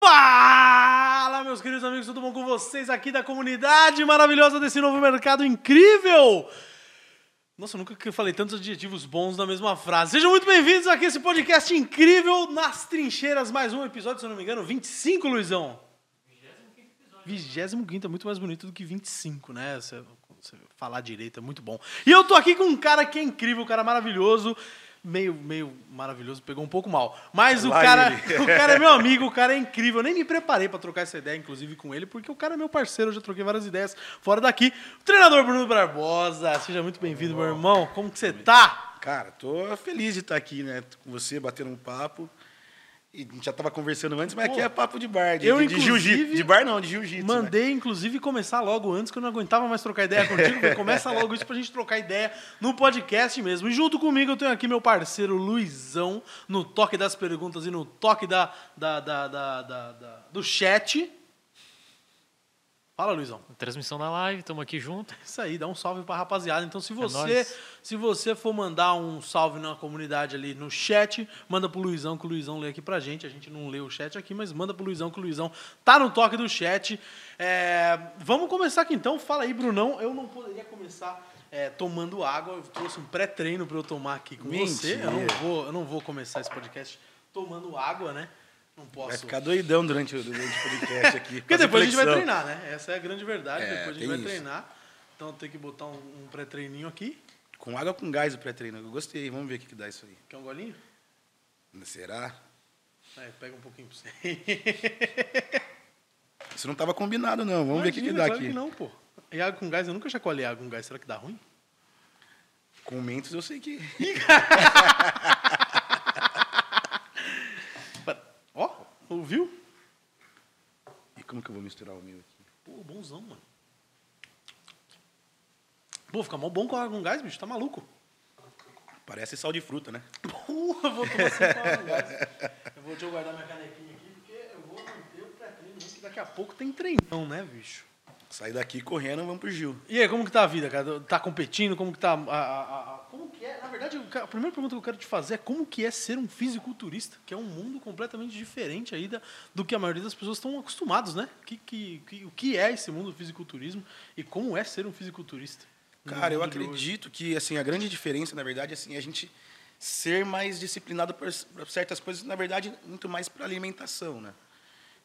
Fala, meus queridos amigos, tudo bom com vocês aqui da comunidade maravilhosa desse novo mercado incrível? Nossa, eu nunca falei tantos adjetivos bons na mesma frase. Sejam muito bem-vindos aqui a esse podcast incrível nas trincheiras. Mais um episódio, se eu não me engano, 25, Luizão. 25 é muito mais bonito do que 25, né? Você, você falar direito é muito bom. E eu tô aqui com um cara que é incrível, um cara maravilhoso meio, meio maravilhoso, pegou um pouco mal. Mas o cara, o cara é meu amigo, o cara é incrível. Eu nem me preparei para trocar essa ideia, inclusive, com ele, porque o cara é meu parceiro, eu já troquei várias ideias fora daqui. O treinador Bruno Barbosa, seja muito bem-vindo, meu irmão. Como que você tá? Cara, tô feliz de estar aqui, né, com você, batendo um papo. E a gente já tava conversando antes, mas Pô, aqui é papo de bar, de, eu, de, de jiu-jitsu. De bar não, de jiu-jitsu. Né? Mandei, né? inclusive, começar logo antes, que eu não aguentava mais trocar ideia contigo. começa logo isso pra gente trocar ideia no podcast mesmo. E junto comigo eu tenho aqui meu parceiro Luizão, no toque das perguntas e no toque da, da, da, da, da, da do chat. Fala, Luizão. Transmissão da live, estamos aqui junto. Isso aí, dá um salve pra rapaziada. Então, se é você, é se você for mandar um salve na comunidade ali no chat, manda pro Luizão, que o Luizão lê aqui pra gente. A gente não lê o chat aqui, mas manda pro Luizão, que o Luizão tá no toque do chat. É, vamos começar aqui então. Fala aí, Brunão. Eu não poderia começar é, tomando água. Eu trouxe um pré-treino para eu tomar aqui com Mentira. você. Eu não, vou, eu não vou começar esse podcast tomando água, né? Não posso. Vai ficar doidão durante, o, durante o podcast aqui. Porque depois a gente vai treinar, né? Essa é a grande verdade. É, depois a gente vai isso. treinar. Então tem que botar um, um pré-treininho aqui. Com água com gás o pré-treino. Eu gostei. Vamos ver o que, que dá isso aí. Quer um golinho? Será? É, pega um pouquinho pra você. Isso não estava combinado, não. Vamos Imagina, ver o que, que dá claro aqui. Que não, pô. E água com gás, eu nunca chacoalhei água com gás. Será que dá ruim? Com mentos eu sei que. Ouviu? E como que eu vou misturar o meu aqui? Pô, bonzão, mano. Pô, fica mó bom com gás, bicho. Tá maluco? Parece sal de fruta, né? Porra, vou tomar assim água com gás. Eu vou te guardar minha canequinha aqui, porque eu vou manter o pré-treino, que daqui a pouco tem treinão, né, bicho? Sair daqui correndo, vamos pro Gil. E aí, como que tá a vida, cara? Tá competindo? Como que tá a, a, a, é? Na verdade, a primeira pergunta que eu quero te fazer é como que é ser um fisiculturista, que é um mundo completamente diferente aí da, do que a maioria das pessoas estão acostumados, né? Que, que, que, o que é esse mundo do fisiculturismo e como é ser um fisiculturista? Cara, eu acredito que assim a grande diferença, na verdade, assim, é a gente ser mais disciplinado por certas coisas, na verdade, muito mais para alimentação, né?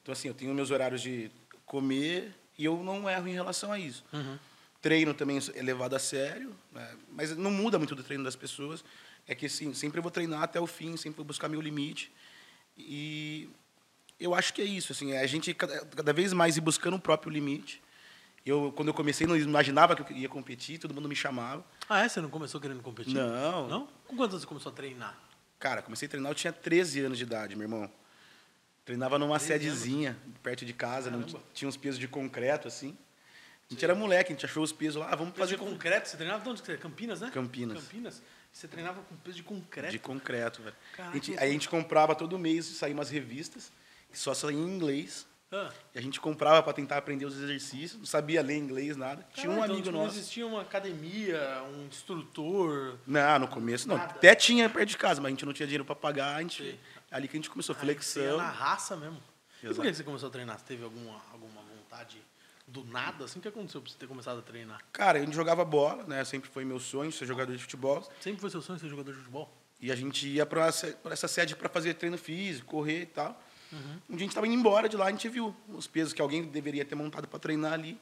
Então assim, eu tenho meus horários de comer, e eu não erro em relação a isso. Uhum. Treino também é levado a sério, né? mas não muda muito do treino das pessoas. É que sim, sempre vou treinar até o fim, sempre vou buscar meu limite. E eu acho que é isso, assim, é a gente cada, cada vez mais ir buscando o próprio limite. Eu, quando eu comecei, não imaginava que eu ia competir, todo mundo me chamava. Ah, é? Você não começou querendo competir? Não. Não? Com quantos anos você começou a treinar? Cara, comecei a treinar, eu tinha 13 anos de idade, meu irmão. Treinava numa sedezinha, perto de casa, não, tinha uns pesos de concreto, assim. A gente Sim. era moleque, a gente achou os pesos lá, ah, vamos peso fazer... de concreto? Você treinava de onde? Campinas, né? Campinas. Campinas. Você treinava com peso de concreto? De concreto, velho. a gente, aí a gente comprava todo mês, saía umas revistas, que só saía em inglês. Ah. E a gente comprava para tentar aprender os exercícios, não sabia ler inglês, nada. Tinha um então, amigo tipo, nosso. Não existia uma academia, um instrutor? Não, no começo não. Nada. Até tinha perto de casa, mas a gente não tinha dinheiro para pagar, a gente... Sim. Ali que a gente começou, flexão. na raça mesmo. E por que você começou a treinar? Você teve alguma, alguma vontade do nada? Assim, o que aconteceu para você ter começado a treinar? Cara, eu jogava bola, né? Sempre foi meu sonho ser jogador de futebol. Sempre foi seu sonho ser jogador de futebol? E a gente ia para essa sede para fazer treino físico, correr e tal. Uhum. Um dia a gente estava indo embora de lá, a gente viu os pesos que alguém deveria ter montado para treinar ali.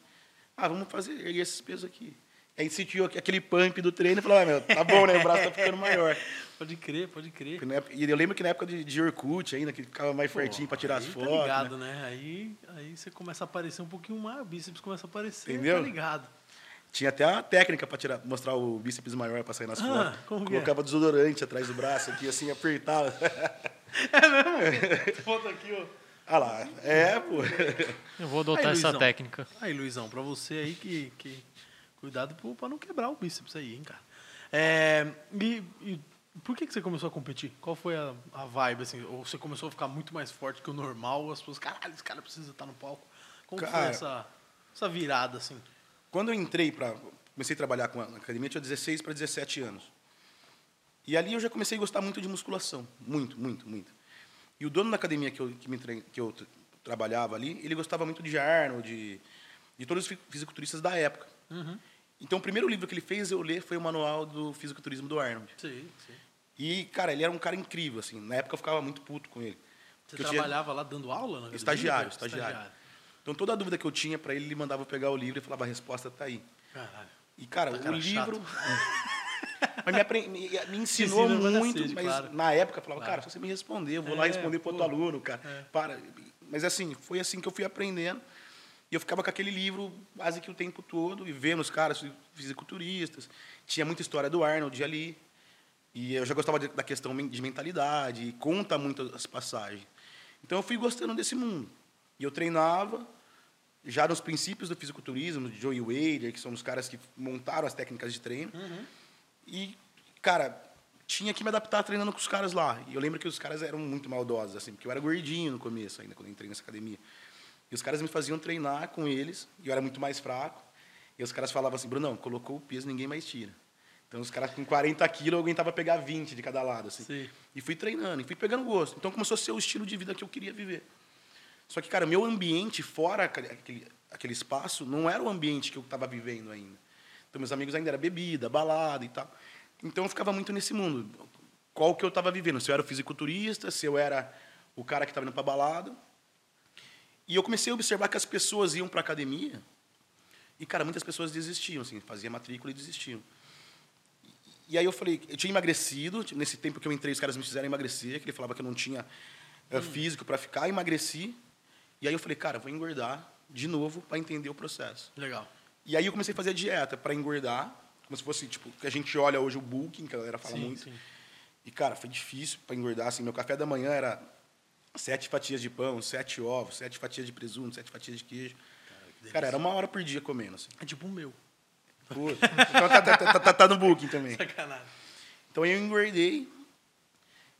Ah, vamos fazer esses pesos aqui. Aí sentiu aquele pump do treino e falou, ah, meu, tá bom, né? O braço tá ficando maior. Pode crer, pode crer. E eu lembro que na época de, de Orkut ainda, que ficava mais fortinho para tirar as tá fotos. Tá ligado, né? né? Aí, aí você começa a aparecer um pouquinho mais, o bíceps começa a aparecer, Entendeu? tá ligado. Tinha até a técnica para tirar, mostrar o bíceps maior para sair nas ah, fotos. É? Colocava é? desodorante atrás do braço aqui, assim, apertava. É mesmo? Foto aqui, ó. Ah lá, é, pô. Eu vou adotar aí, essa técnica. Aí, Luizão, para você aí que, que cuidado para não quebrar o bíceps aí, hein, cara. É, e, e por que, que você começou a competir? Qual foi a, a vibe, assim? Ou você começou a ficar muito mais forte que o normal? As pessoas, caralho, esse cara precisa estar no palco. Como cara, foi essa, essa virada, assim? Quando eu entrei para... Comecei a trabalhar com a academia, tinha 16 para 17 anos. E ali eu já comecei a gostar muito de musculação. Muito, muito, muito. E o dono da academia que eu, que me que eu trabalhava ali, ele gostava muito de Arnold, de, de todos os fisiculturistas da época. Uhum. Então, o primeiro livro que ele fez eu ler foi o Manual do Fisiculturismo do Arnold. Sim, sim. E, cara, ele era um cara incrível, assim. Na época eu ficava muito puto com ele. Você trabalhava tinha... lá dando aula? Na estagiário, estagiário, estagiário. Então, toda a dúvida que eu tinha para ele, ele mandava eu pegar o livro e falava, a resposta está aí. Caralho. E, cara, tá o livro... mas me, apre... me, me ensinou muito, sede, mas claro. na época eu falava, cara, se você me responder, eu vou é, lá responder para outro aluno, cara. É. Para. Mas assim, foi assim que eu fui aprendendo. E eu ficava com aquele livro quase que o tempo todo, e vendo os caras fisiculturistas. Tinha muita história do Arnold ali. E eu já gostava da questão de mentalidade, e conta muito as passagens. Então eu fui gostando desse mundo. E eu treinava, já nos princípios do fisiculturismo, de Joey Wader, que são os caras que montaram as técnicas de treino. Uhum. E, cara, tinha que me adaptar treinando com os caras lá. E eu lembro que os caras eram muito maldosos, assim, porque eu era gordinho no começo ainda, quando entrei nessa academia. E os caras me faziam treinar com eles, e eu era muito mais fraco. E os caras falavam assim, Brunão, colocou o peso, ninguém mais tira. Então, os caras com 40 quilos, eu aguentava pegar 20 de cada lado. Assim. Sim. E fui treinando, e fui pegando gosto. Então, começou a ser o estilo de vida que eu queria viver. Só que, cara, meu ambiente fora aquele, aquele espaço não era o ambiente que eu estava vivendo ainda. Então, meus amigos ainda era bebida, balada e tal. Então, eu ficava muito nesse mundo. Qual que eu estava vivendo? Se eu era o fisiculturista, se eu era o cara que estava indo para balada. E eu comecei a observar que as pessoas iam para academia e, cara, muitas pessoas desistiam, assim, fazia matrícula e desistiam. E aí eu falei, eu tinha emagrecido, nesse tempo que eu entrei, os caras me fizeram emagrecer, que ele falava que eu não tinha hum. físico para ficar, emagreci. E aí eu falei, cara, vou engordar de novo para entender o processo. Legal. E aí eu comecei a fazer a dieta para engordar, como se fosse, tipo, que a gente olha hoje o bulking, que a galera fala sim, muito. Sim. E, cara, foi difícil para engordar, assim, meu café da manhã era sete fatias de pão, sete ovos, sete fatias de presunto, sete fatias de queijo. Cara, cara era uma hora por dia comendo, assim. É tipo o meu. Então tá, tá, tá, tá, tá no booking também. Sacanagem. Então eu engordei.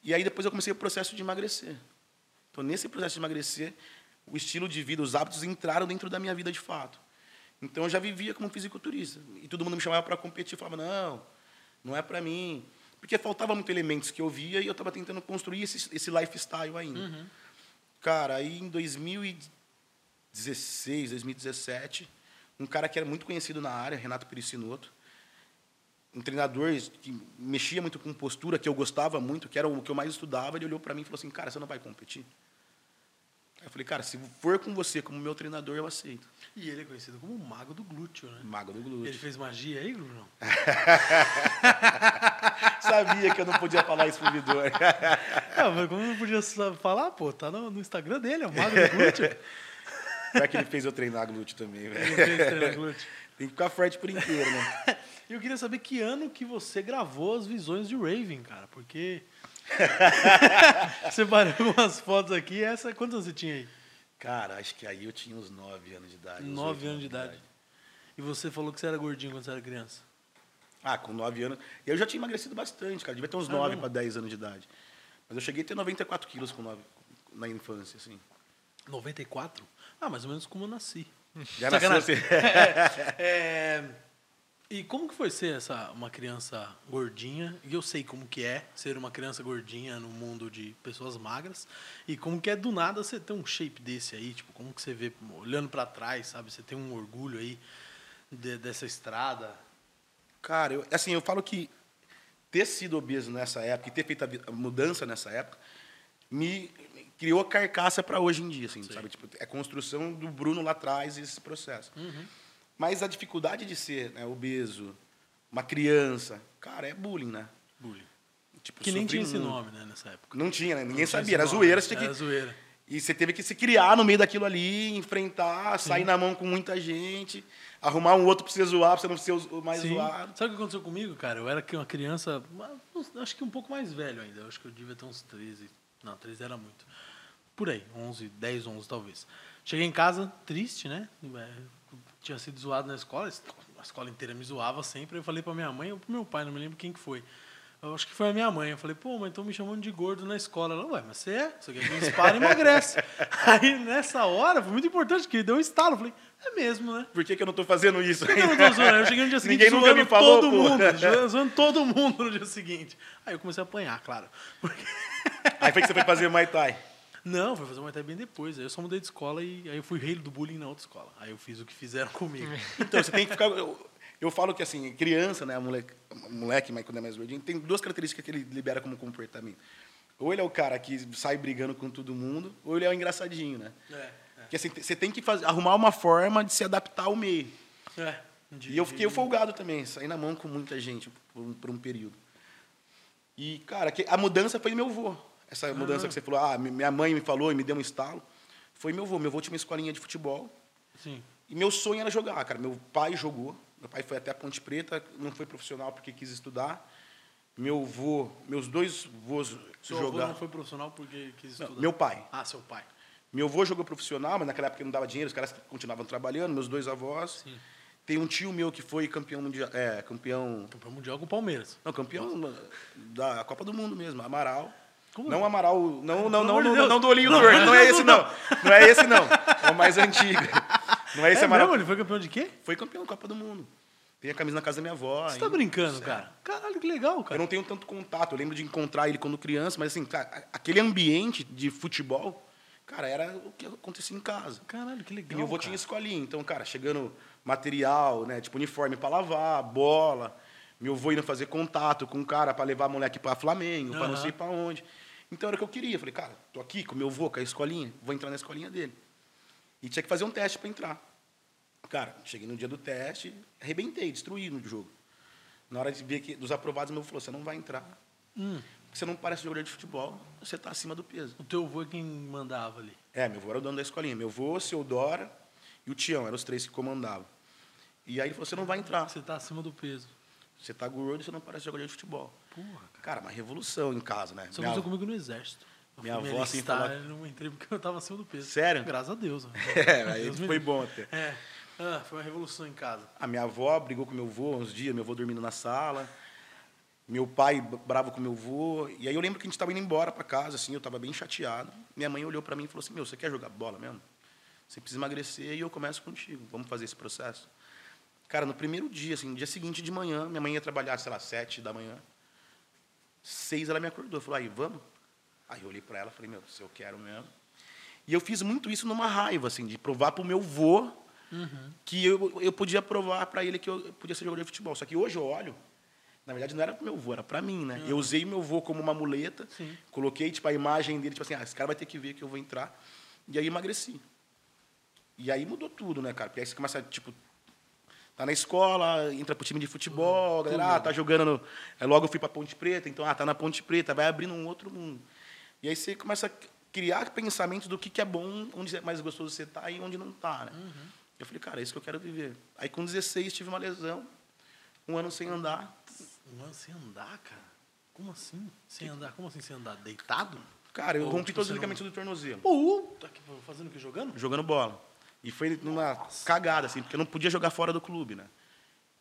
E aí depois eu comecei o processo de emagrecer. Então nesse processo de emagrecer, o estilo de vida, os hábitos entraram dentro da minha vida de fato. Então eu já vivia como fisiculturista. E todo mundo me chamava para competir. Eu falava, não, não é para mim. Porque faltava muitos elementos que eu via e eu estava tentando construir esse, esse lifestyle ainda. Uhum. Cara, aí em 2016, 2017, um cara que era muito conhecido na área, Renato Pericinoto, um treinador que mexia muito com postura, que eu gostava muito, que era o que eu mais estudava, ele olhou para mim e falou assim, cara, você não vai competir? Aí eu falei, cara, se for com você como meu treinador, eu aceito. E ele é conhecido como o mago do glúteo, né? Mago do glúteo. Ele fez magia aí, Bruno? Sabia que eu não podia falar isso pro Vidor. não, mas como não podia falar, pô, tá no, no Instagram dele, é o mago do glúteo. Vai que ele fez eu treinar glúteo também, velho. Ele fez treinar glúteo. Tem que ficar forte por inteiro, né? Eu queria saber que ano que você gravou as visões de Raven, cara, porque Separei algumas fotos aqui. Essa, quantos você tinha aí? Cara, acho que aí eu tinha uns 9 anos de idade. 9 anos de idade. idade. E você falou que você era gordinho quando você era criança? Ah, com 9 anos. Eu já tinha emagrecido bastante, cara. Devia ter uns 9 para 10 anos de idade. Mas eu cheguei a ter 94 quilos com 9, na infância, assim. 94? Ah, mais ou menos como eu nasci. Já nasceu assim. é, é, e como que foi ser essa uma criança gordinha? E eu sei como que é ser uma criança gordinha no mundo de pessoas magras. E como que é do nada você ter um shape desse aí, tipo, como que você vê olhando para trás, sabe? Você tem um orgulho aí de, dessa estrada? Cara, eu, assim, eu falo que ter sido obeso nessa época e ter feito a mudança nessa época me criou a carcaça para hoje em dia, assim, sabe? Tipo, é construção do Bruno lá atrás esse processo. Uhum. Mas a dificuldade de ser né, obeso, uma criança, cara, é bullying, né? Bullying. Tipo, que nem tinha esse nome, né, nessa época. Não tinha, né? Ninguém sabia. Era zoeira. Você tinha que... Zoeira. E você teve que se criar no meio daquilo ali, enfrentar, Sim. sair na mão com muita gente, arrumar um outro para você zoar, para você não ser mais Sim. zoado. Sabe o que aconteceu comigo, cara? Eu era uma criança, acho que um pouco mais velho ainda. Eu acho que eu devia ter uns 13. Não, 13 era muito. Por aí, 11, 10, 11 talvez. Cheguei em casa triste, né? É, tinha sido zoado na escola, a escola inteira me zoava sempre. Eu falei para minha mãe ou para meu pai, não me lembro quem que foi. Eu acho que foi a minha mãe. Eu falei, pô, mas estão me chamando de gordo na escola. Ela, ué, mas você é? Você quer que dispara e emagrece. Aí, nessa hora, foi muito importante, que deu um estalo. Eu falei, é mesmo, né? Por que, que eu não estou fazendo isso? Por que eu não tô zoando? Eu cheguei no dia seguinte Ninguém nunca me falou, todo pô. mundo. Zoando todo mundo no dia seguinte. Aí eu comecei a apanhar, claro. Porque... Aí foi que você foi fazer Muay Thai. Não, foi fazer Muay Thai bem depois. Aí eu só mudei de escola e aí eu fui rei do bullying na outra escola. Aí eu fiz o que fizeram comigo. Então, você tem que ficar... Eu, eu falo que, assim, criança, né, moleque, moleque, mas quando é mais gordinho, tem duas características que ele libera como comportamento. Ou ele é o cara que sai brigando com todo mundo, ou ele é o engraçadinho, né? É. é. Porque assim, você tem que fazer, arrumar uma forma de se adaptar ao meio. É. De, e eu fiquei de... folgado também, saí na mão com muita gente por um, por um período. E, cara, a mudança foi meu avô. Essa mudança que você falou, ah, minha mãe me falou e me deu um estalo. Foi meu avô. Meu avô tinha uma escolinha de futebol. Sim. E meu sonho era jogar, cara. Meu pai jogou. Meu pai foi até a Ponte Preta, não foi profissional porque quis estudar. Meu avô, meus dois avós Seu jogar. avô não foi profissional porque quis estudar? Não, meu pai. Ah, seu pai. Meu avô jogou profissional, mas naquela época não dava dinheiro, os caras continuavam trabalhando, meus dois avós. Sim. Tem um tio meu que foi campeão mundial. É, campeão. Campeão mundial com o Palmeiras. Não, campeão Nossa. da Copa do Mundo mesmo, Amaral. Como não Amaral. Não, não, não, não, não do olhinho não, torto. Não é esse, não. Não é esse, não. É o mais antigo. Não é esse é Amaral. Mesmo? Ele foi campeão de quê? Foi campeão da Copa do Mundo. Tem a camisa na casa da minha avó. Você tá brincando, Sério. cara? Caralho, que legal, cara. Eu não tenho tanto contato. Eu lembro de encontrar ele quando criança, mas assim, cara, aquele ambiente de futebol, cara, era o que acontecia em casa. Caralho, que legal. E meu avô tinha escolinha. Então, cara, chegando material, né? Tipo uniforme para lavar, bola. Meu avô indo fazer contato com o cara para levar moleque para Flamengo, uhum. para não sei para onde. Então era o que eu queria. Falei, cara, tô aqui com meu avô, com a escolinha, vou entrar na escolinha dele. E tinha que fazer um teste para entrar. Cara, cheguei no dia do teste, arrebentei, destruí no jogo. Na hora de ver que dos aprovados, meu avô falou: você não vai entrar. Hum. Você não parece jogador de futebol, você está acima do peso. O teu avô é quem mandava ali? É, meu avô era o dono da escolinha. Meu avô, seu Dora e o Tião, eram os três que comandavam. E aí ele falou: você não vai entrar. Você está acima do peso. Você está gordo e você não parece jogador de futebol. Porra, cara. cara, uma revolução em casa, né? Você aconteceu comigo no exército. Eu minha avó assim falava... Eu não entrei porque eu estava acima do peso. Sério? Graças a Deus. é, aí Deus foi bom até. É. Ah, foi uma revolução em casa. A minha avó brigou com meu avô uns dias, meu avô dormindo na sala. Meu pai bravo com meu avô. E aí eu lembro que a gente estava indo embora para casa, assim, eu estava bem chateado. Minha mãe olhou para mim e falou assim: Meu, você quer jogar bola mesmo? Você precisa emagrecer e eu começo contigo. Vamos fazer esse processo. Cara, no primeiro dia, assim, no dia seguinte de manhã, minha mãe ia trabalhar, sei lá, sete da manhã. Seis ela me acordou, falou, aí, vamos? Aí eu olhei para ela e falei, meu, se eu quero mesmo. E eu fiz muito isso numa raiva, assim, de provar para o meu vô uhum. que eu, eu podia provar para ele que eu podia ser jogador de futebol. Só que hoje eu olho, na verdade não era para meu vô, era para mim, né? Uhum. Eu usei meu vô como uma muleta, Sim. coloquei tipo a imagem dele, tipo assim, ah, esse cara vai ter que ver que eu vou entrar. E aí emagreci. E aí mudou tudo, né, cara? Porque aí você começa, tipo, tá na escola, entra pro time de futebol, uhum. galera, ah, tá jogando no... Aí logo eu fui pra Ponte Preta, então, ah, tá na Ponte Preta, vai abrindo um outro mundo. E aí você começa a criar pensamentos do que, que é bom, onde é mais gostoso você tá e onde não tá, né? Uhum. Eu falei, cara, é isso que eu quero viver. Aí com 16 tive uma lesão, um ano sem andar. Um ano sem andar, cara? Como assim? Sem andar? Como assim sem andar? Deitado? Cara, eu Ou, rompi tipo, todos os ligamentos não... do tornozelo. Puta, fazendo o que? Jogando? Jogando bola. E foi numa Nossa. cagada, assim, porque eu não podia jogar fora do clube, né?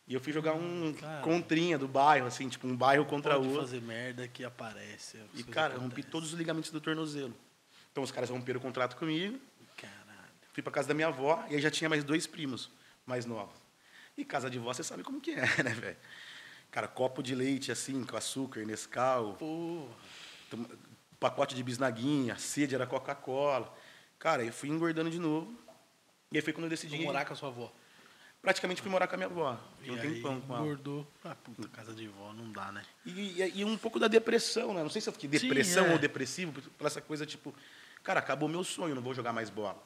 E eu fui jogar um cara, contrinha do bairro, assim, tipo, um bairro contra pode outro. fazer merda que aparece. E, cara, eu rompi todos os ligamentos do tornozelo. Então os caras romperam o contrato comigo. Caralho. Fui para casa da minha avó e aí já tinha mais dois primos mais novos. E casa de vó, você sabe como que é, né, velho? Cara, copo de leite, assim, com açúcar, Nescau. Porra. Pacote de bisnaguinha, sede era Coca-Cola. Cara, eu fui engordando de novo. E aí foi quando eu decidi. Fui morar com a sua avó? Praticamente fui morar com a minha avó. E um aí, tempão com ela. Engordou. Ah, puta, casa de vó, não dá, né? E, e, e, um pouco da depressão, né? Não sei se eu fiquei depressão Sim, é. ou depressivo, por essa coisa tipo, cara, acabou meu sonho, não vou jogar mais bola.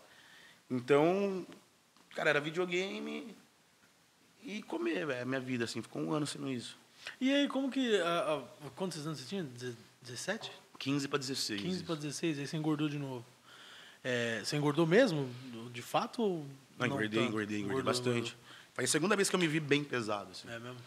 Então, cara, era videogame e comer, velho, minha vida, assim. Ficou um ano sendo isso. E aí, como que. Uh, uh, quantos anos você tinha? 17? 15 para 16. 15 para 16, aí você engordou de novo. É, você engordou mesmo, de fato? Não, não engordei, engordei, engordei bastante. Engordou. Foi a segunda vez que eu me vi bem pesado. Assim. É mesmo?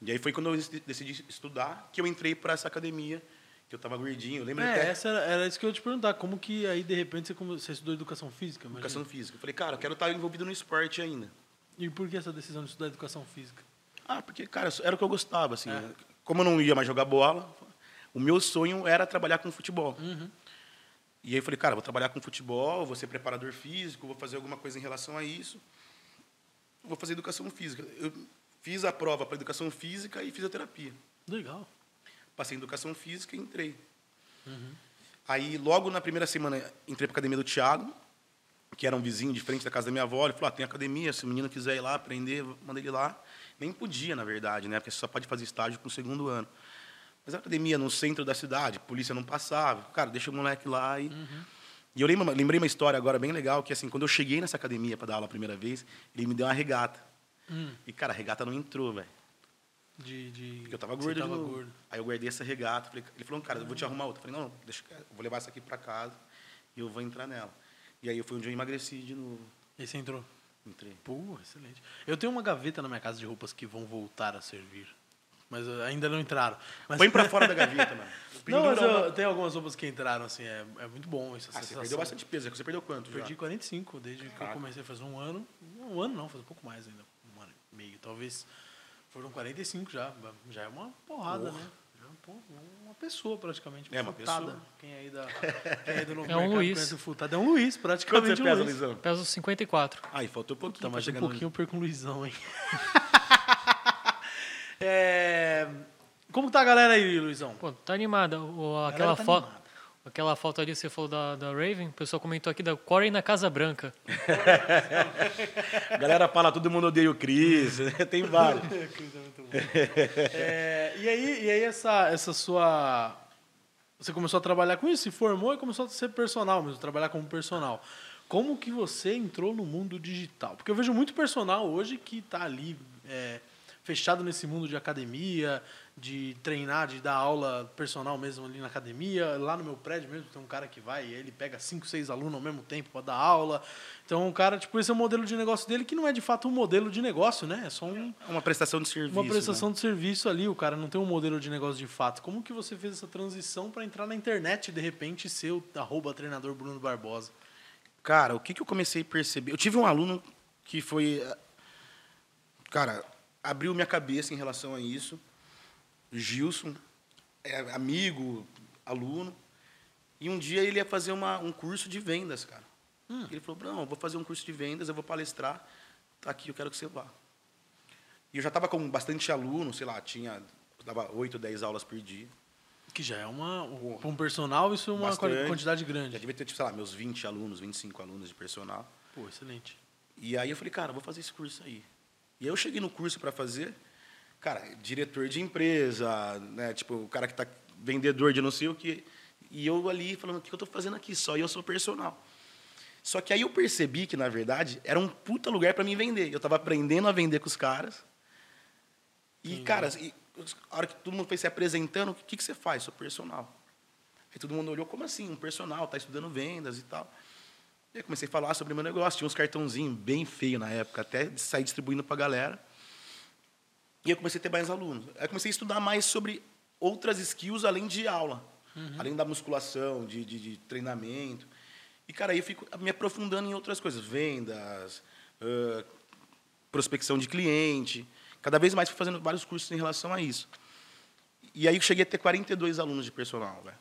E aí foi quando eu decidi estudar que eu entrei para essa academia, que eu estava gordinho. Lembra é, até... essa era, era, isso que eu ia te perguntar. Como que aí, de repente, você, você estudou educação física? Imagina? Educação física. Eu falei, cara, eu quero estar envolvido no esporte ainda. E por que essa decisão de estudar educação física? Ah, porque, cara, era o que eu gostava, assim. É. Como eu não ia mais jogar bola, o meu sonho era trabalhar com futebol. Uhum. E aí eu falei, cara, vou trabalhar com futebol, vou ser preparador físico, vou fazer alguma coisa em relação a isso. Vou fazer educação física. Eu fiz a prova para educação física e fisioterapia. Legal. Passei em educação física e entrei. Uhum. Aí, logo na primeira semana, entrei para academia do Thiago, que era um vizinho de frente da casa da minha avó. Ele falou: ah, tem academia, se o menino quiser ir lá aprender, manda ele lá. Nem podia, na verdade, né? Porque você só pode fazer estágio com o segundo ano. Mas a academia no centro da cidade, polícia não passava. Cara, deixa o moleque lá e. Uhum. E eu lembrei uma história agora bem legal, que assim, quando eu cheguei nessa academia para dar aula a primeira vez, ele me deu uma regata. Hum. E, cara, a regata não entrou, velho. De, de... Porque eu tava gordo, tava gordo. Aí eu guardei essa regata. Ele falou, cara, eu vou te arrumar outra. Eu falei, não, deixa, eu vou levar essa aqui para casa e eu vou entrar nela. E aí foi onde eu emagreci de novo. E você entrou? Entrei. Pô, excelente. Eu tenho uma gaveta na minha casa de roupas que vão voltar a servir. Mas ainda não entraram. Mas... Põe pra fora da gaveta, mano. Não, mas eu, tem algumas roupas que entraram, assim, é, é muito bom essa ah, Você perdeu bastante peso. Você perdeu quanto? Perdi já? 45, desde Caraca. que eu comecei a fazer um ano. Um ano não, faz um pouco mais ainda. Um ano e meio. Talvez foram 45 já. Já é uma porrada, Porra. né? Já é uma pessoa praticamente. Uma é uma futada. pessoa. Quem aí da, quem aí do novo é um Luiz. o futado é um Luiz, praticamente. Quanto você pesa, Luizão? Peso 54. Aí, faltou um pouquinho. Tá, mas um pouquinho eu perco o Luizão, hein? é... Como tá a galera aí, Luizão? Pô, tá animada. O, aquela tá foto. Aquela foto ali que você falou da, da Raven, o pessoal comentou aqui da Corey na Casa Branca. galera fala, todo mundo odeia o Cris, tem vários. é, e aí, e aí essa, essa sua... Você começou a trabalhar com isso, se formou e começou a ser personal mesmo, trabalhar como personal. Como que você entrou no mundo digital? Porque eu vejo muito personal hoje que está ali é, fechado nesse mundo de academia, de treinar, de dar aula personal mesmo ali na academia. Lá no meu prédio mesmo tem um cara que vai e ele pega cinco, seis alunos ao mesmo tempo para dar aula. Então, um cara, tipo, esse é o modelo de negócio dele, que não é de fato um modelo de negócio, né? É só um, é uma prestação de serviço. Uma prestação né? de serviço ali, o cara não tem um modelo de negócio de fato. Como que você fez essa transição para entrar na internet e de repente ser o arroba treinador Bruno Barbosa? Cara, o que, que eu comecei a perceber? Eu tive um aluno que foi. Cara, abriu minha cabeça em relação a isso Gilson, é amigo, aluno. E um dia ele ia fazer uma, um curso de vendas, cara. Hum. Ele falou, não, eu vou fazer um curso de vendas, eu vou palestrar. Tá aqui, eu quero que você vá. E eu já estava com bastante aluno, sei lá, tinha dava 8, 10 aulas por dia. Que já é uma. Para um personal, isso é uma Bastante. quantidade grande. Já devia ter, tipo, sei lá, meus 20 alunos, 25 alunos de personal. Pô, excelente. E aí eu falei, cara, vou fazer esse curso aí. E aí eu cheguei no curso para fazer, cara, diretor de empresa, né? Tipo, o cara que está vendedor de não sei o que. E eu ali falando, o que eu estou fazendo aqui? Só eu sou personal. Só que aí eu percebi que, na verdade, era um puta lugar para mim vender. Eu estava aprendendo a vender com os caras. E, Sim. cara, e, a hora que todo mundo foi se apresentando, o que, que você faz? Sou personal. Aí todo mundo olhou, como assim? Um personal, tá estudando vendas e tal. E aí comecei a falar sobre o meu negócio. Tinha uns cartãozinhos bem feios na época, até sair distribuindo para a galera. E eu comecei a ter mais alunos. Aí comecei a estudar mais sobre outras skills além de aula. Uhum. Além da musculação, de, de, de, treinamento. E, cara, aí eu fico me aprofundando em outras coisas. Vendas, uh, prospecção de cliente. Cada vez mais fui fazendo vários cursos em relação a isso. E aí eu cheguei a ter 42 alunos de personal, velho.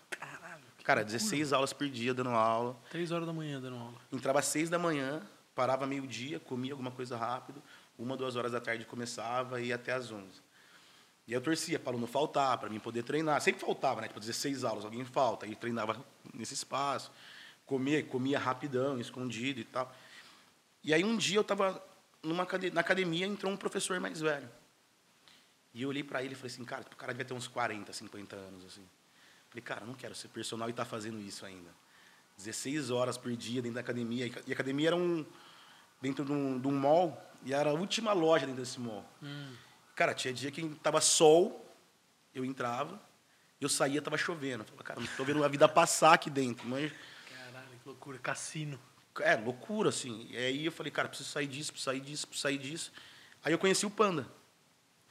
Cara, 16 aulas por dia dando aula. Três horas da manhã dando aula. Entrava às 6 da manhã, parava meio-dia, comia alguma coisa rápido uma, duas horas da tarde começava e ia até às 11. E eu torcia para não faltar, para mim poder treinar. Sempre faltava, né? Tipo, 16 aulas, alguém falta. Aí treinava nesse espaço. Comia, comia rapidão, escondido e tal. E aí um dia eu estava numa na academia, entrou um professor mais velho. E eu olhei para ele e falei assim, cara, o cara devia ter uns 40, 50 anos, assim. Falei, cara, não quero ser personal e estar tá fazendo isso ainda. 16 horas por dia dentro da academia. E a academia era um, dentro de um, de um mall, e era a última loja dentro desse mall. Hum. Cara, tinha dia que tava sol, eu entrava, eu saía, tava chovendo. Eu falava, cara, não tô vendo a vida passar aqui dentro. Mas... Caralho, que loucura, cassino. É, loucura, assim. E aí eu falei, cara, preciso sair disso, preciso sair disso, preciso sair disso. Aí eu conheci o Panda.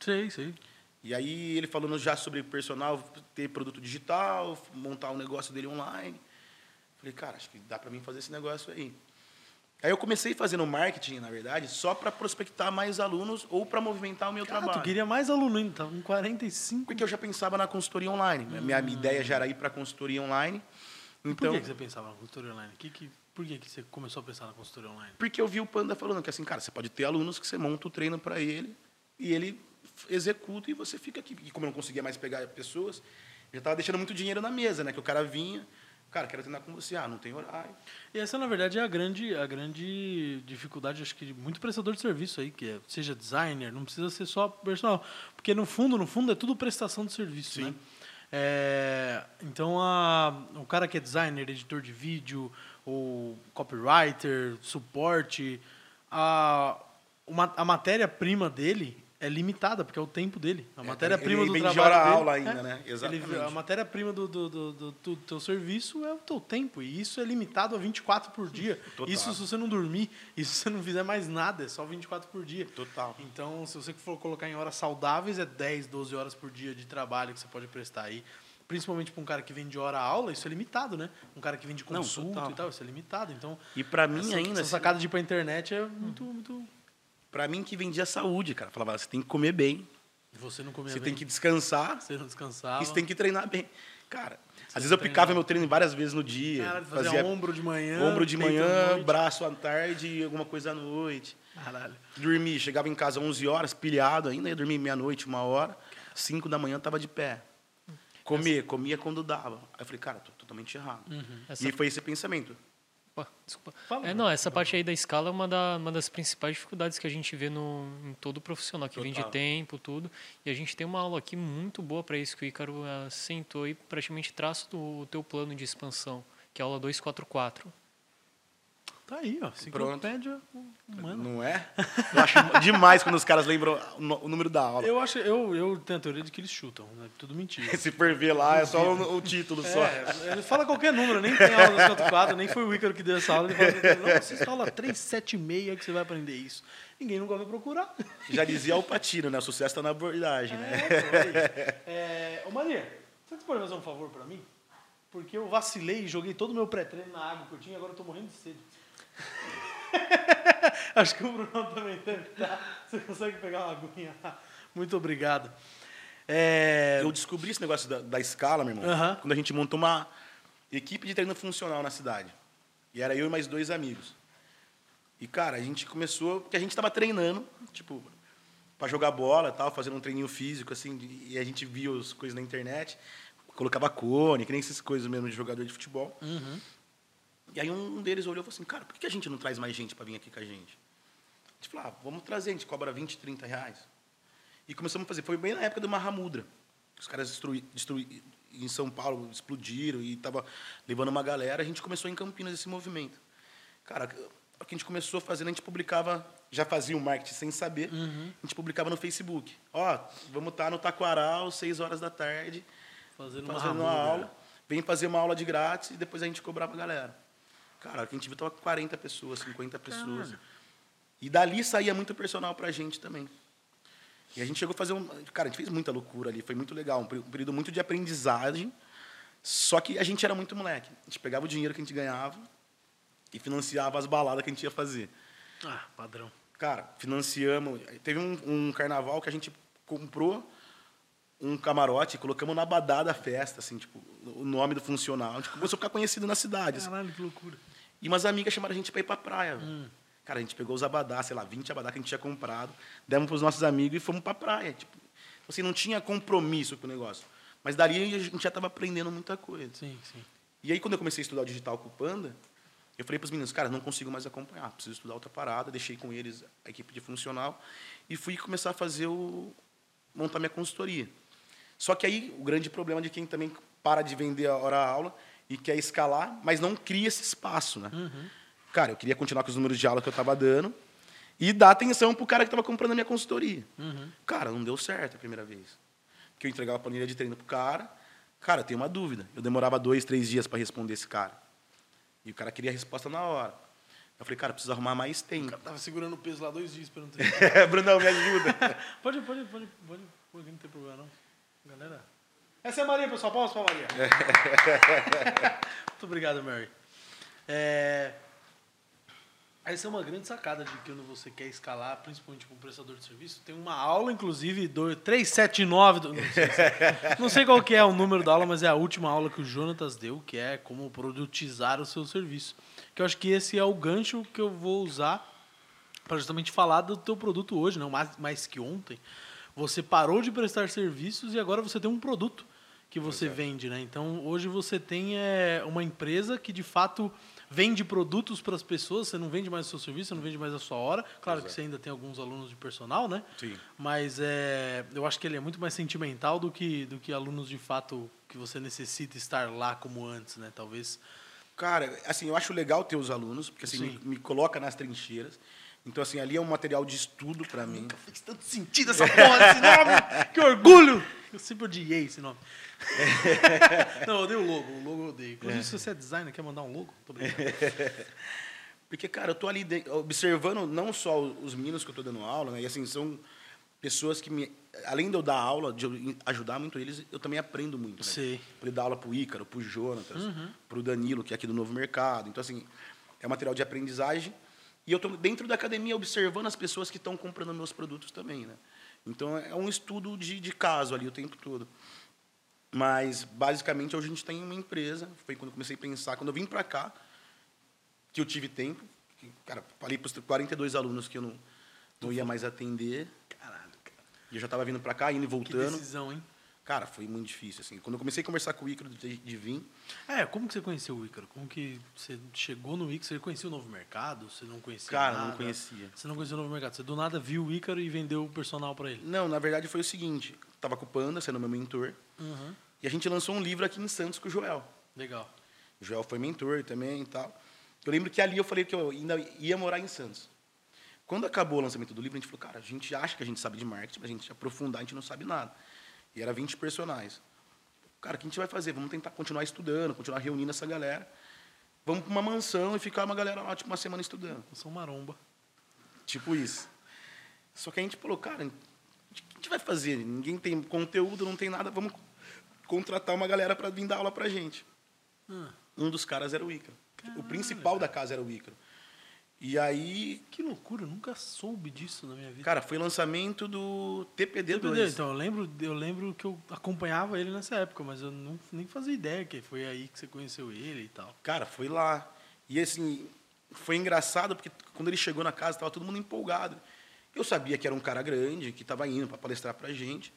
Sei, sei. E aí ele falando já sobre personal, ter produto digital, montar um negócio dele online. Falei, cara, acho que dá para mim fazer esse negócio aí. Aí eu comecei fazendo marketing, na verdade, só para prospectar mais alunos ou para movimentar o meu Cara, trabalho. tu queria mais aluno então, com 45. Porque eu já pensava na consultoria online. Hum. Minha, minha ideia já era ir para a consultoria online. Então, por que, que você pensava na consultoria online? Que, que, por que, que você começou a pensar na consultoria online? Porque eu vi o Panda falando que assim, cara, você pode ter alunos que você monta o treino para ele e ele executa e você fica aqui. E como eu não conseguia mais pegar pessoas, já estava deixando muito dinheiro na mesa, né? Que o cara vinha, Cara, quero treinar com você. Ah, não tem horário. E essa, na verdade, é a grande, a grande dificuldade, acho que, de muito prestador de serviço aí, que é, seja designer, não precisa ser só personal. Porque, no fundo, no fundo, é tudo prestação de serviço, Sim. né? É, então, a, o cara que é designer, editor de vídeo, ou copywriter, suporte, a, uma, a matéria-prima dele é limitada, porque é o tempo dele. A matéria-prima do trabalho dele... a aula ainda, é, né? Exatamente. Ele, a matéria-prima do, do, do, do, do teu serviço é o teu tempo. E isso é limitado a 24 por dia. Total. Isso se você não dormir, isso se você não fizer mais nada, é só 24 por dia. Total. Então, se você for colocar em horas saudáveis, é 10, 12 horas por dia de trabalho que você pode prestar aí. Principalmente para um cara que vem de hora a aula, isso é limitado, né? Um cara que vem de consulta não, e tal, isso é limitado. Então, e para mim essa, ainda... Essa sacada de ir para a internet é muito, muito para mim que vendia saúde, cara. Falava, você tem que comer bem. Você não comia Você bem. tem que descansar. Você não descansava. E você tem que treinar bem. Cara, você às vezes eu picava meu treino várias vezes no dia. Cara, fazia, fazia ombro de manhã. Ombro de manhã, braço à tarde e alguma coisa à noite. Caralho. Dormi, chegava em casa 11 horas, pilhado ainda, ia dormir meia-noite, uma hora. 5 da manhã tava de pé. Comer, comia quando dava. Aí eu falei, cara, tô totalmente errado. Uhum. Essa... E foi esse pensamento. Opa, desculpa. Fala, é, não, essa parte aí da escala é uma, da, uma das principais dificuldades que a gente vê no, em todo profissional, que Total. vem de tempo, tudo. E a gente tem uma aula aqui muito boa para isso, que o Ícaro sentou e praticamente traça o teu plano de expansão, que é a aula 244. Tá aí, ó. Enciclopédia humana. Não é? Eu acho demais quando os caras lembram o número da aula. Eu acho, eu, eu tenho a teoria de que eles chutam, né? Tudo mentira. Se for ver lá, é só o, o título é, só. Ele fala qualquer número, nem tem aula do 4, nem foi o Ícaro que deu essa aula. Ele fala, não, assista a aula 376 que você vai aprender isso. Ninguém nunca vai procurar. Já dizia o Patino, né? O sucesso está na abordagem, né? É, é, ô Maria, você pode fazer um favor para mim? Porque eu vacilei e joguei todo o meu pré-treino na água que eu tinha e agora eu tô morrendo de sede. Acho que o Bruno também deve estar. Você consegue pegar uma aguinha Muito obrigado. É... Eu descobri esse negócio da, da escala, meu irmão, quando a gente montou uma equipe de treino funcional na cidade. E era eu e mais dois amigos. E, cara, a gente começou, porque a gente estava treinando, tipo, para jogar bola tal, fazendo um treininho físico, assim, e a gente via as coisas na internet, colocava cone, que nem essas coisas mesmo de jogador de futebol. Uhum. E aí um deles olhou e falou assim, cara, por que a gente não traz mais gente para vir aqui com a gente? A gente falou, ah, vamos trazer, a gente cobra 20, 30 reais. E começamos a fazer. Foi bem na época do Mahamudra. Os caras destruíram destrui, em São Paulo, explodiram e estava levando uma galera. A gente começou em Campinas esse movimento. Cara, o que a gente começou fazendo, a gente publicava, já fazia o marketing sem saber, uhum. a gente publicava no Facebook. Ó, vamos estar tá no Taquaral, 6 horas da tarde, fazendo, fazendo uma, uma aula. Vem fazer uma aula de grátis e depois a gente cobrava a galera. Cara, a gente viu tava 40 pessoas, 50 pessoas. Caramba. E dali saía muito personal pra gente também. E a gente chegou a fazer um. Cara, a gente fez muita loucura ali, foi muito legal. Um período muito de aprendizagem. Só que a gente era muito moleque. A gente pegava o dinheiro que a gente ganhava e financiava as baladas que a gente ia fazer. Ah, padrão. Cara, financiamos. Teve um, um carnaval que a gente comprou um camarote, colocamos na badada da festa, assim, tipo, o nome do funcional. A gente começou a ficar conhecido na cidade. Assim. Caralho, que loucura. E umas amigas chamaram a gente para ir para praia. Hum. Cara, a gente pegou os abadá, sei lá, 20 abadá que a gente tinha comprado, demos para os nossos amigos e fomos para praia. Tipo, assim, não tinha compromisso com o negócio. Mas dali a gente já estava aprendendo muita coisa. Sim, sim. E aí, quando eu comecei a estudar o digital com o Panda, eu falei para os meninos, cara, não consigo mais acompanhar, preciso estudar outra parada. Deixei com eles a equipe de funcional e fui começar a fazer o montar minha consultoria. Só que aí o grande problema de quem também para de vender a hora-aula e quer escalar, mas não cria esse espaço, né? Uhum. Cara, eu queria continuar com os números de aula que eu estava dando e dar atenção para o cara que estava comprando a minha consultoria. Uhum. Cara, não deu certo a primeira vez. Porque eu entregava a planilha de treino para o cara. Cara, eu tenho uma dúvida. Eu demorava dois, três dias para responder esse cara. E o cara queria a resposta na hora. Eu falei, cara, preciso arrumar mais tempo. O cara tava segurando o peso lá dois dias perguntando. Brunão, me ajuda. pode, pode, pode, pode, pode, não tem problema não. Galera. Essa é a Maria, pessoal. Palmas para Maria. Muito obrigado, Mary. É... Essa é uma grande sacada de quando você quer escalar, principalmente com um prestador de serviço. Tem uma aula, inclusive, do 379. Do... Não, sei, não sei qual que é o número da aula, mas é a última aula que o Jonatas deu, que é como produtizar o seu serviço. Que eu acho que esse é o gancho que eu vou usar para justamente falar do teu produto hoje, não mais, mais que ontem. Você parou de prestar serviços e agora você tem um produto que você Exato. vende, né? Então, hoje você tem é, uma empresa que, de fato, vende produtos para as pessoas, você não vende mais o seu serviço, você não vende mais a sua hora. Claro Exato. que você ainda tem alguns alunos de personal, né? Sim. Mas é, eu acho que ele é muito mais sentimental do que, do que alunos, de fato, que você necessita estar lá como antes, né? Talvez... Cara, assim, eu acho legal ter os alunos, porque assim, me, me coloca nas trincheiras. Então, assim, ali é um material de estudo para mim. Nunca fez tanto sentido essa porra desse nome! que orgulho! Eu sempre odiei esse nome. não, eu odeio o logo. O logo eu odeio. Inclusive, é. se você é designer, quer mandar um logo? Tô brincando. Porque, cara, eu tô ali observando não só os meninos que eu tô dando aula, né? E, assim, são pessoas que, me, além de eu dar aula, de ajudar muito eles, eu também aprendo muito. Né? Sim. Poder dar aula pro Ícaro, pro Jonatas, uhum. pro Danilo, que é aqui do Novo Mercado. Então, assim, é material de aprendizagem. E eu estou dentro da academia observando as pessoas que estão comprando meus produtos também, né? Então é um estudo de, de caso ali o tempo todo. Mas basicamente hoje a gente tem uma empresa. Foi quando eu comecei a pensar, quando eu vim para cá, que eu tive tempo. Que, cara, falei para os 42 alunos que eu não, não ia mais atender. Caralho, cara. E eu já estava vindo para cá, indo e voltando. Que decisão, hein? Cara, foi muito difícil, assim. Quando eu comecei a conversar com o Ícaro de, de vir... É, como que você conheceu o Ícaro? Como que você chegou no Ícaro? Você conhecia o Novo Mercado? Você não conhecia Cara, nada? não conhecia. Você não conhecia o Novo Mercado? Você do nada viu o Ícaro e vendeu o personal para ele? Não, na verdade foi o seguinte. Tava com o Panda, sendo meu mentor. Uhum. E a gente lançou um livro aqui em Santos com o Joel. Legal. O Joel foi mentor também e tal. Eu lembro que ali eu falei que eu ainda ia morar em Santos. Quando acabou o lançamento do livro, a gente falou, cara, a gente acha que a gente sabe de marketing, mas a gente aprofundar, a gente não sabe nada. E era 20 personagens. Cara, o que a gente vai fazer? Vamos tentar continuar estudando, continuar reunindo essa galera. Vamos para uma mansão e ficar uma galera lá, tipo, uma semana estudando. Mansão maromba. Tipo isso. Só que a gente falou, cara, o que a gente vai fazer? Ninguém tem conteúdo, não tem nada, vamos contratar uma galera para vir dar aula pra gente. Ah. Um dos caras era o Ícaro. Caralho, o principal da casa era o Ícaro. E aí. Que loucura, eu nunca soube disso na minha vida. Cara, foi lançamento do TPD2. TPD, então, eu lembro, eu lembro que eu acompanhava ele nessa época, mas eu não, nem fazia ideia que foi aí que você conheceu ele e tal. Cara, foi lá. E assim, foi engraçado porque quando ele chegou na casa, estava todo mundo empolgado. Eu sabia que era um cara grande, que estava indo para palestrar pra gente.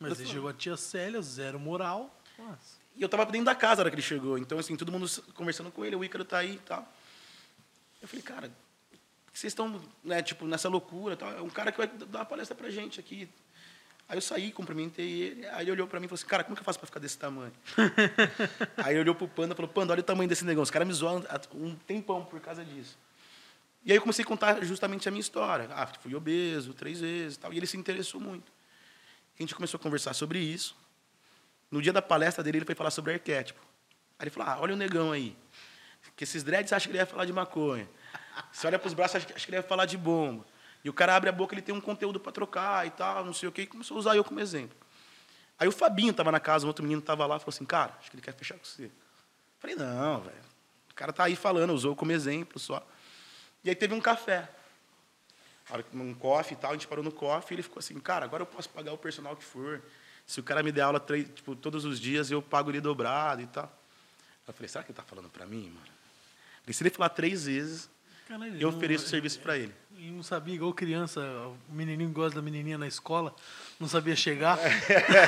Mas ele chegou a tia Célia, zero moral. Nossa. E eu estava dentro da casa na hora que ele chegou. Então, assim, todo mundo conversando com ele, o Ícaro tá aí e tal. Eu falei, cara, vocês estão, né, tipo, nessa loucura, tal. é um cara que vai dar uma palestra pra gente aqui. Aí eu saí, cumprimentei ele, aí ele olhou para mim e falou assim, cara, como que eu faço para ficar desse tamanho? aí ele olhou pro Panda e falou, Panda, olha o tamanho desse negócio. Os caras me zoam um tempão por causa disso. E aí eu comecei a contar justamente a minha história. Ah, fui obeso três vezes e tal. E ele se interessou muito. A gente começou a conversar sobre isso. No dia da palestra dele, ele foi falar sobre arquétipo. Aí ele falou, ah, olha o negão aí. Que esses dreads acham que ele ia falar de maconha. Você olha para os braços, acha que ele ia falar de bomba. E o cara abre a boca, ele tem um conteúdo para trocar e tal, não sei o quê, e começou a usar eu como exemplo. Aí o Fabinho estava na casa, um outro menino estava lá, falou assim, cara, acho que ele quer fechar com você. Falei, não, velho. O cara tá aí falando, usou como exemplo só. E aí teve um café. Um coffee e tal, a gente parou no coffee e ele ficou assim, cara, agora eu posso pagar o personal que for. Se o cara me der aula tipo, todos os dias, eu pago ele dobrado e tal. Eu falei, será que ele está falando para mim, mano? E se ele falar três vezes, Caralho, eu ofereço o serviço para ele. E não sabia, igual criança, o menininho gosta da menininha na escola, não sabia chegar.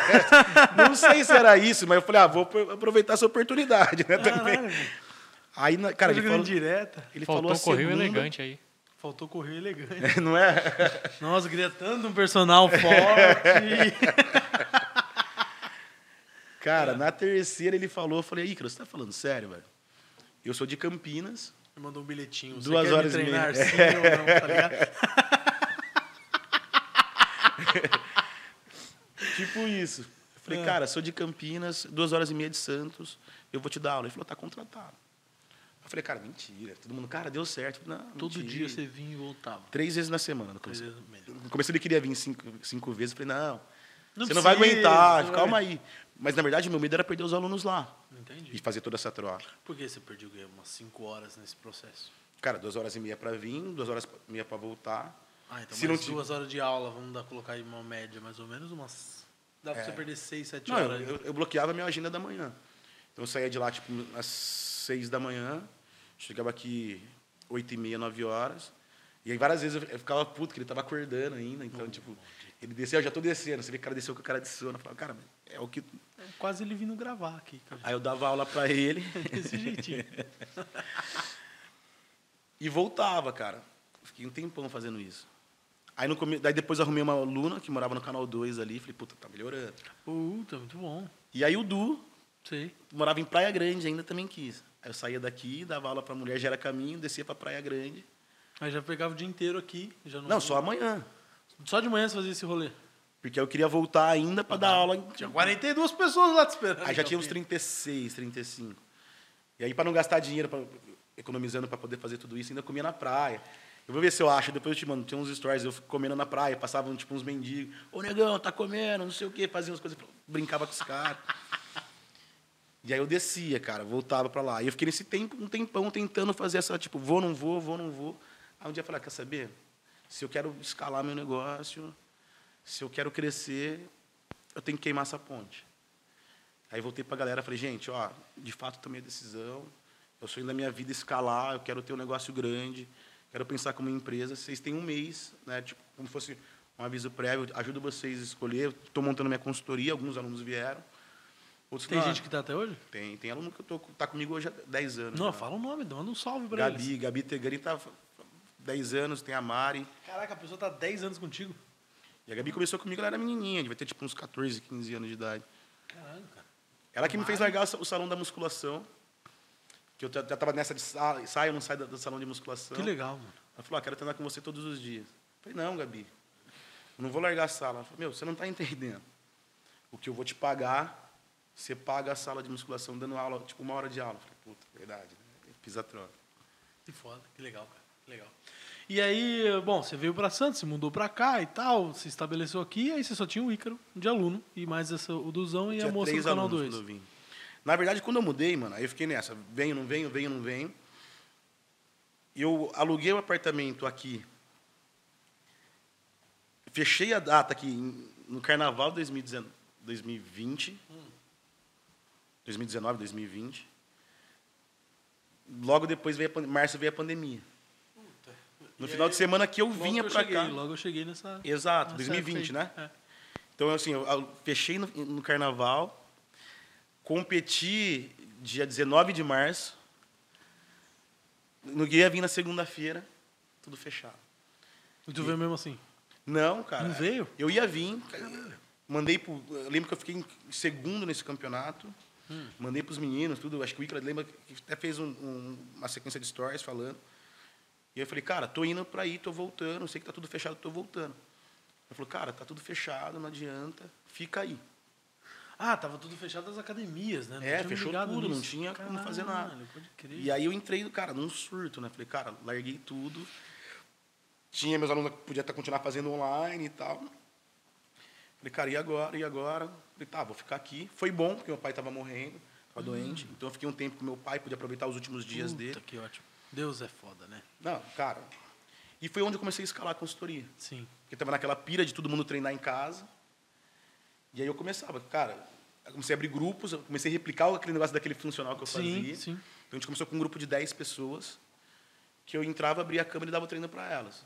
não sei se era isso, mas eu falei, ah, vou aproveitar essa oportunidade, né, também. Aí, cara, ele falou, direta. Ele Faltou falou correio segunda, elegante aí. Faltou correio elegante. não é? Nossa, queria tanto um personal forte. cara, na terceira ele falou, eu falei, Ícaro, você tá falando sério, velho? Eu sou de Campinas. Ele mandou um bilhetinho. Você Duas horas me treinar e meia. sim ou não, tá ligado? tipo isso. Eu falei, é. cara, sou de Campinas, duas horas e meia de Santos, eu vou te dar aula. Ele falou, tá contratado. Eu falei, cara, mentira. Todo mundo, cara, deu certo. Não, Todo mentira. dia você vinha e voltava. Três vezes na semana. No começo, no começo ele queria vir cinco, cinco vezes. Eu falei, não, não você não vai aguentar, calma aí. Mas, na verdade, meu medo era perder os alunos lá. Entendi. E fazer toda essa troca. Por que você perdeu umas 5 horas nesse processo? Cara, duas horas e meia para vir, duas horas e meia para voltar. Ah, então Se mais duas horas de aula, vamos dar, colocar aí uma média, mais ou menos, umas... Dá para é. você perder 6, 7 horas. Eu, eu, bloqueava a minha agenda da manhã. Então, eu saía de lá, tipo, às 6 da manhã, chegava aqui 8 e meia, 9 horas, E aí várias vezes eu, ficava puto, que ele tava acordando ainda. Então, tipo, ele desceu, eu já tô descendo. Você vê que o cara desceu com a cara de sono. Eu falava, cara, é o que. É quase ele vindo gravar aqui. Cara. Aí eu dava aula pra ele. Desse jeitinho. e voltava, cara. Fiquei um tempão fazendo isso. Aí no come... Daí depois arrumei uma aluna que morava no canal 2 ali. Falei, puta, tá melhorando. Puta, muito bom. E aí o Du, Sei. morava em Praia Grande, ainda também quis. Aí eu saía daqui, dava aula pra mulher, já era caminho, descia pra Praia Grande. Aí já pegava o dia inteiro aqui. Já não, não só amanhã. Só de manhã você fazia esse rolê? Porque eu queria voltar ainda para dar aula. Tinha 42 pessoas lá te esperando. Aí já tinha uns 36, 35. E aí, para não gastar dinheiro, pra, economizando para poder fazer tudo isso, ainda comia na praia. Eu vou ver se eu acho, depois eu te mando. Tinha uns stories, eu comendo na praia, passavam tipo uns mendigos. Ô, negão, tá comendo, não sei o quê. Fazia umas coisas, brincava com os caras. E aí eu descia, cara, voltava para lá. E eu fiquei nesse tempo, um tempão tentando fazer essa, tipo, vou, não vou, vou, não vou. Aí um dia eu falei, ah, quer saber? Se eu quero escalar meu negócio, se eu quero crescer, eu tenho que queimar essa ponte. Aí voltei para a galera, falei, gente, ó, de fato tomei a decisão, eu sou da minha vida escalar, eu quero ter um negócio grande, quero pensar como empresa. Vocês têm um mês, né, tipo, como fosse um aviso prévio, ajudo vocês a escolher. Estou montando minha consultoria, alguns alunos vieram. Outros tem gente que está até hoje? Tem, tem aluno que está comigo hoje há 10 anos. Não, fala o nome, manda um salve para eles. Gabi, Gabi Tegani está 10 anos, tem a Mari. Caraca, a pessoa está 10 anos contigo. E a Gabi começou comigo, ela era menininha, devia ter tipo uns 14, 15 anos de idade. Caralho, cara. Ela que me fez largar o salão da musculação. Que eu já estava nessa de saio, não saio do salão de musculação. Que legal, mano. Ela falou, ah, quero treinar com você todos os dias. Eu falei, não, Gabi, eu não vou largar a sala. Ela falou, meu, você não está entendendo. O que eu vou te pagar, você paga a sala de musculação dando aula, tipo uma hora de aula. Eu falei, puta, verdade, né? Troca. Que foda, que legal, cara. Que legal. E aí, bom, você veio para Santos, se mudou para cá e tal, se estabeleceu aqui, aí você só tinha o Ícaro de aluno, e mais essa, o Duzão e a moça do Canal 2. Na verdade, quando eu mudei, mano, aí eu fiquei nessa, venho, não venho, venho, não venho. Eu aluguei o um apartamento aqui, fechei a data aqui no Carnaval de 2020, 2019, 2020. Logo depois veio a, março veio a pandemia. No e final aí, de semana que eu vinha para cá. Logo eu cheguei nessa. Exato, nessa 2020, né? É. Então, assim, eu fechei no, no, carnaval, competi dia 19 de março. No dia vim na segunda-feira, tudo fechado. E tu e... veio mesmo assim? Não, cara. Não veio? Eu ia vir. Mandei pro. Eu lembro que eu fiquei em segundo nesse campeonato. Hum. Mandei para os meninos, tudo. Acho que o Icra lembra que até fez um, um, uma sequência de stories falando. E eu falei, cara, tô indo para aí, tô voltando, sei que tá tudo fechado, tô voltando. Ele falou, cara, tá tudo fechado, não adianta, fica aí. Ah, tava tudo fechado as academias, né? Não é, fechou tudo, nisso. não tinha Caralho, como fazer nada. E aí eu entrei, cara, num surto, né? Falei, cara, larguei tudo. Tinha meus alunos que podiam estar continuar fazendo online e tal. Falei, cara, e agora? E agora? Falei, tá, vou ficar aqui. Foi bom, porque meu pai estava morrendo, estava hum. doente. Então eu fiquei um tempo com meu pai, pude aproveitar os últimos dias Puta, dele. que ótimo. Deus é foda, né? Não, cara. E foi onde eu comecei a escalar a consultoria. Sim. Porque estava naquela pira de todo mundo treinar em casa. E aí eu começava, cara, eu comecei a abrir grupos, eu comecei a replicar aquele negócio daquele funcional que eu sim, fazia. Sim. Então a gente começou com um grupo de 10 pessoas, que eu entrava, abria a câmera e dava treino para elas.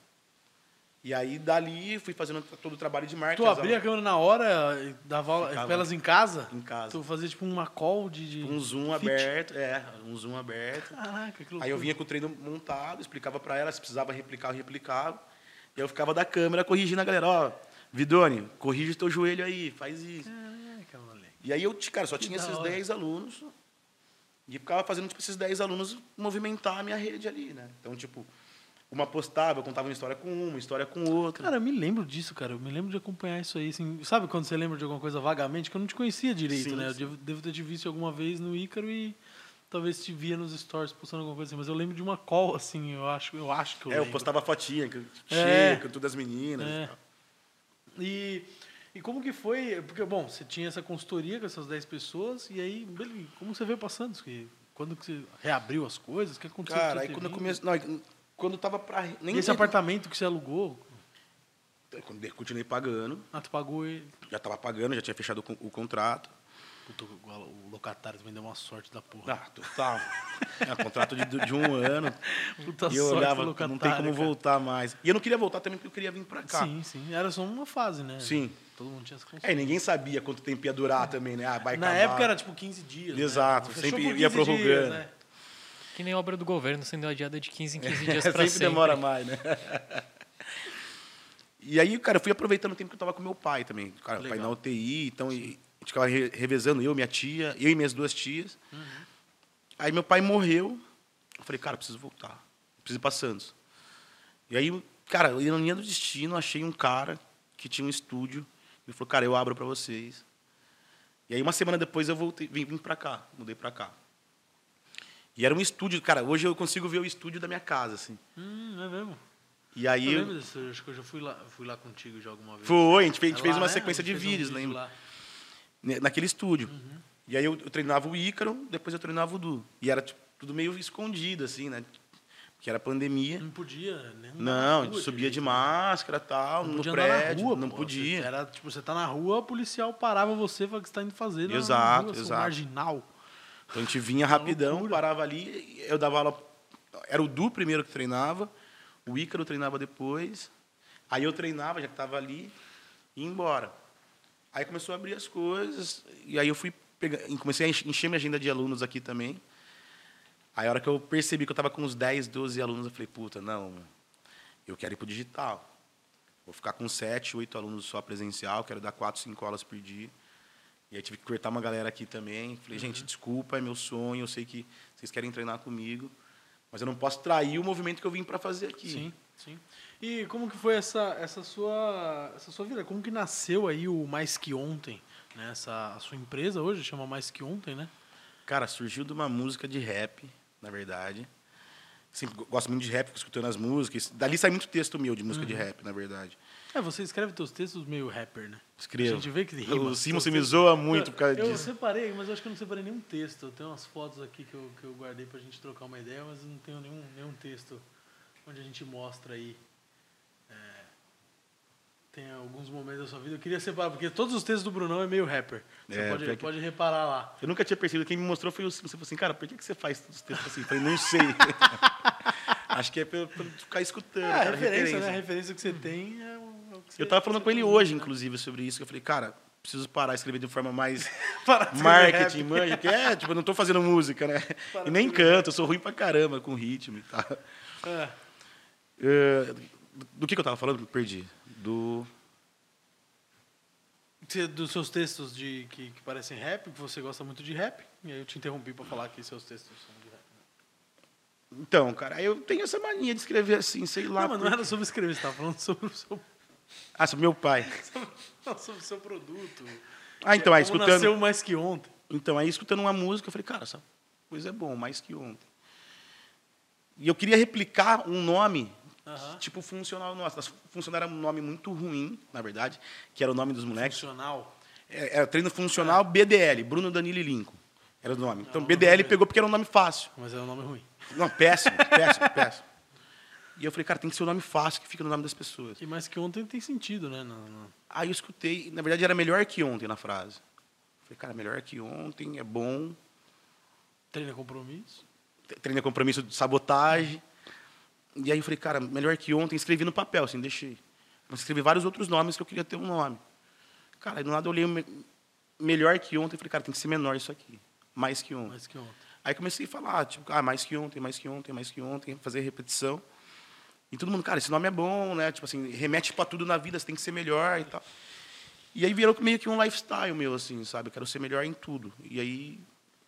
E aí, dali, fui fazendo todo o trabalho de marketing. Tu abria a câmera na hora, dava aula elas em casa? Em casa. Tu fazia tipo uma call de... de um zoom fit. aberto, é, um zoom aberto. Caraca, que loucura. Aí eu vinha com o treino montado, explicava para elas, se precisava replicar, eu replicava. E eu ficava da câmera corrigindo a galera, ó, Vidoni, corrige teu joelho aí, faz isso. Caraca, moleque. E aí eu, cara, só que tinha esses 10 alunos. E ficava fazendo, tipo, esses 10 alunos movimentar a minha rede ali, né? Então, tipo, uma postava, eu contava uma história com uma, uma história com outra. Cara, eu me lembro disso, cara. Eu me lembro de acompanhar isso aí. Assim, sabe quando você lembra de alguma coisa vagamente que eu não te conhecia direito, sim, né? Sim. Eu devo ter te visto alguma vez no Ícaro e talvez te via nos stories postando alguma coisa assim. Mas eu lembro de uma call, assim, eu acho, eu acho que eu É, lembro. eu postava fotinha, cheia, é. com todas as meninas é. e E, e como que foi? Porque, bom, você tinha essa consultoria com essas 10 pessoas e aí, como você veio passando? Quando que você reabriu as coisas? O que aconteceu? Cara, aí quando eu comecei... Não, quando tava para nem esse apartamento que você alugou continuei pagando ah tu pagou ele já estava pagando já tinha fechado o, contrato Puta, o locatário também deu uma sorte da porra. Ah, total. É, contrato de, de um ano. Puta e eu olhava, não tem como voltar mais. E eu não queria voltar também porque eu queria vir pra cá. Sim, sim. Era só uma fase, né? Sim. Todo mundo tinha essa consciência. É, ninguém sabia quanto tempo ia durar também, né? Ah, vai Na acabar. época era tipo 15 dias. Exato. Né? Sempre ia prorrogando. Dias, né? Que nem obra do governo sendo adiada de 15 em 15 dias pra sempre. sempre demora mais, né? e aí, cara, eu fui aproveitando o tempo que eu tava com meu pai também. Cara, Legal. pai na UTI, então... E, a gente ficava revezando eu, minha tia, eu e minhas duas tias. Uhum. Aí meu pai morreu. Eu falei, cara, preciso voltar. Preciso ir para Santos. E aí, cara, eu ironia do destino, achei um cara que tinha um estúdio. Ele falou, cara, eu abro para vocês. E aí, uma semana depois, eu voltei, vim, vim para cá, mudei para cá. E era um estúdio, cara, hoje eu consigo ver o estúdio da minha casa, assim. Hum, é mesmo? E aí. Eu lembro disso, acho que eu já fui lá, fui lá contigo já alguma vez. Foi, a gente fez, a gente fez uma né? sequência de vídeos, um lembra? naquele estúdio. Uhum. E aí eu, eu, treinava o Ícaro, depois eu treinava o Du. E era tipo, tudo meio escondido, assim, né? Que era pandemia. Não podia, né? Não, a gente subia de máscara tal, não no prédio. Rua, não pô, podia. Você, era, tipo, você tá na rua, o policial parava você e falava o que você tá indo fazer. Exato, rua, exato. marginal. Então a gente vinha rapidão, parava ali, eu dava aula. Era o Du primeiro que treinava, o Ícaro treinava depois. Aí eu treinava, já que estava ali, e ia embora. Aí começou a abrir as coisas, e aí eu fui pegar, comecei a encher minha agenda de alunos aqui também. Aí a hora que eu percebi que eu estava com uns 10, 12 alunos, eu falei, puta, não, eu quero ir para o digital. Vou ficar com 7, 8 alunos só presencial, quero dar 4, 5 aulas por dia. E aí tive que cortar uma galera aqui também. Falei, gente, uhum. desculpa, é meu sonho, eu sei que vocês querem treinar comigo, mas eu não posso trair o movimento que eu vim para fazer aqui. Sim, sim. E como que foi essa, essa, sua, essa sua vida? Como que nasceu aí o Mais Que Ontem? Né? Essa, a sua empresa hoje chama Mais Que Ontem, né? Cara, surgiu de uma música de rap, na verdade. Sempre gosto muito de rap, escutando as músicas. Dali sai muito texto meu de música uhum. de rap, na verdade. É, você escreve seus textos meio rapper, né? Escrevo. A gente vê que rima. O Simon se me zoa muito por causa eu disso. Eu separei, mas eu acho que eu não separei nenhum texto. Eu tenho umas fotos aqui que eu, que eu guardei pra gente trocar uma ideia, mas não tenho nenhum, nenhum texto onde a gente mostra aí tem alguns momentos da sua vida. Eu queria separar, porque todos os textos do Brunão é meio rapper. Você é, pode, pode reparar lá. Eu nunca tinha percebido. Quem me mostrou foi o Você falou assim, cara, por que, que você faz todos os textos assim? Eu falei, não sei. Acho que é pra, pra ficar escutando. É, cara, a referência, referência, né? A referência que você tem é é que você Eu tava falando com ele hoje, inclusive, sobre isso. Que eu falei, cara, preciso parar de escrever de forma mais marketing, manja, que é, tipo, eu não tô fazendo música, né? Para e nem canto, eu sou ruim pra caramba com ritmo e tal. Uh, do que, que eu tava falando? Perdi do dos seus textos de que, que, parecem rap, que você gosta muito de rap, e aí eu te interrompi para falar que seus textos são de rap. Então, cara, eu tenho essa mania de escrever assim, sei lá. Não, mas não era sobre escrever, você estava falando sobre o seu. Ah, sobre meu pai. não, sobre o seu produto. Ah, então, aí escutando. nasceu mais que ontem. Então, aí escutando uma música, eu falei, cara, essa coisa é bom, mais que ontem. E eu queria replicar um nome Uhum. Tipo, funcional nossa. Funcional era um nome muito ruim, na verdade, que era o nome dos moleques. Funcional? É, era treino funcional é. BDL, Bruno Danilo e Lincoln. Era o nome. Então, é BDL nome pegou porque era um nome fácil. Mas era um nome ruim. Não, péssimo, péssimo, péssimo. E eu falei, cara, tem que ser um nome fácil que fica no nome das pessoas. E mais que ontem tem sentido, né? Não, não. Aí eu escutei, na verdade era melhor que ontem na frase. Eu falei, cara, melhor que ontem, é bom. Treina compromisso. Treina compromisso de sabotagem. E aí eu falei, cara, melhor que ontem, escrevi no papel, assim, deixei. Mas escrevi vários outros nomes que eu queria ter um nome. Cara, aí do lado eu olhei me... melhor que ontem, falei, cara, tem que ser menor isso aqui. Mais que ontem. Mais que ontem. Aí comecei a falar, tipo, ah, mais que ontem, mais que ontem, mais que ontem, fazer repetição. E todo mundo, cara, esse nome é bom, né? Tipo assim, remete para tudo na vida, você tem que ser melhor e tal. E aí virou meio que um lifestyle meu, assim, sabe? Eu quero ser melhor em tudo. E aí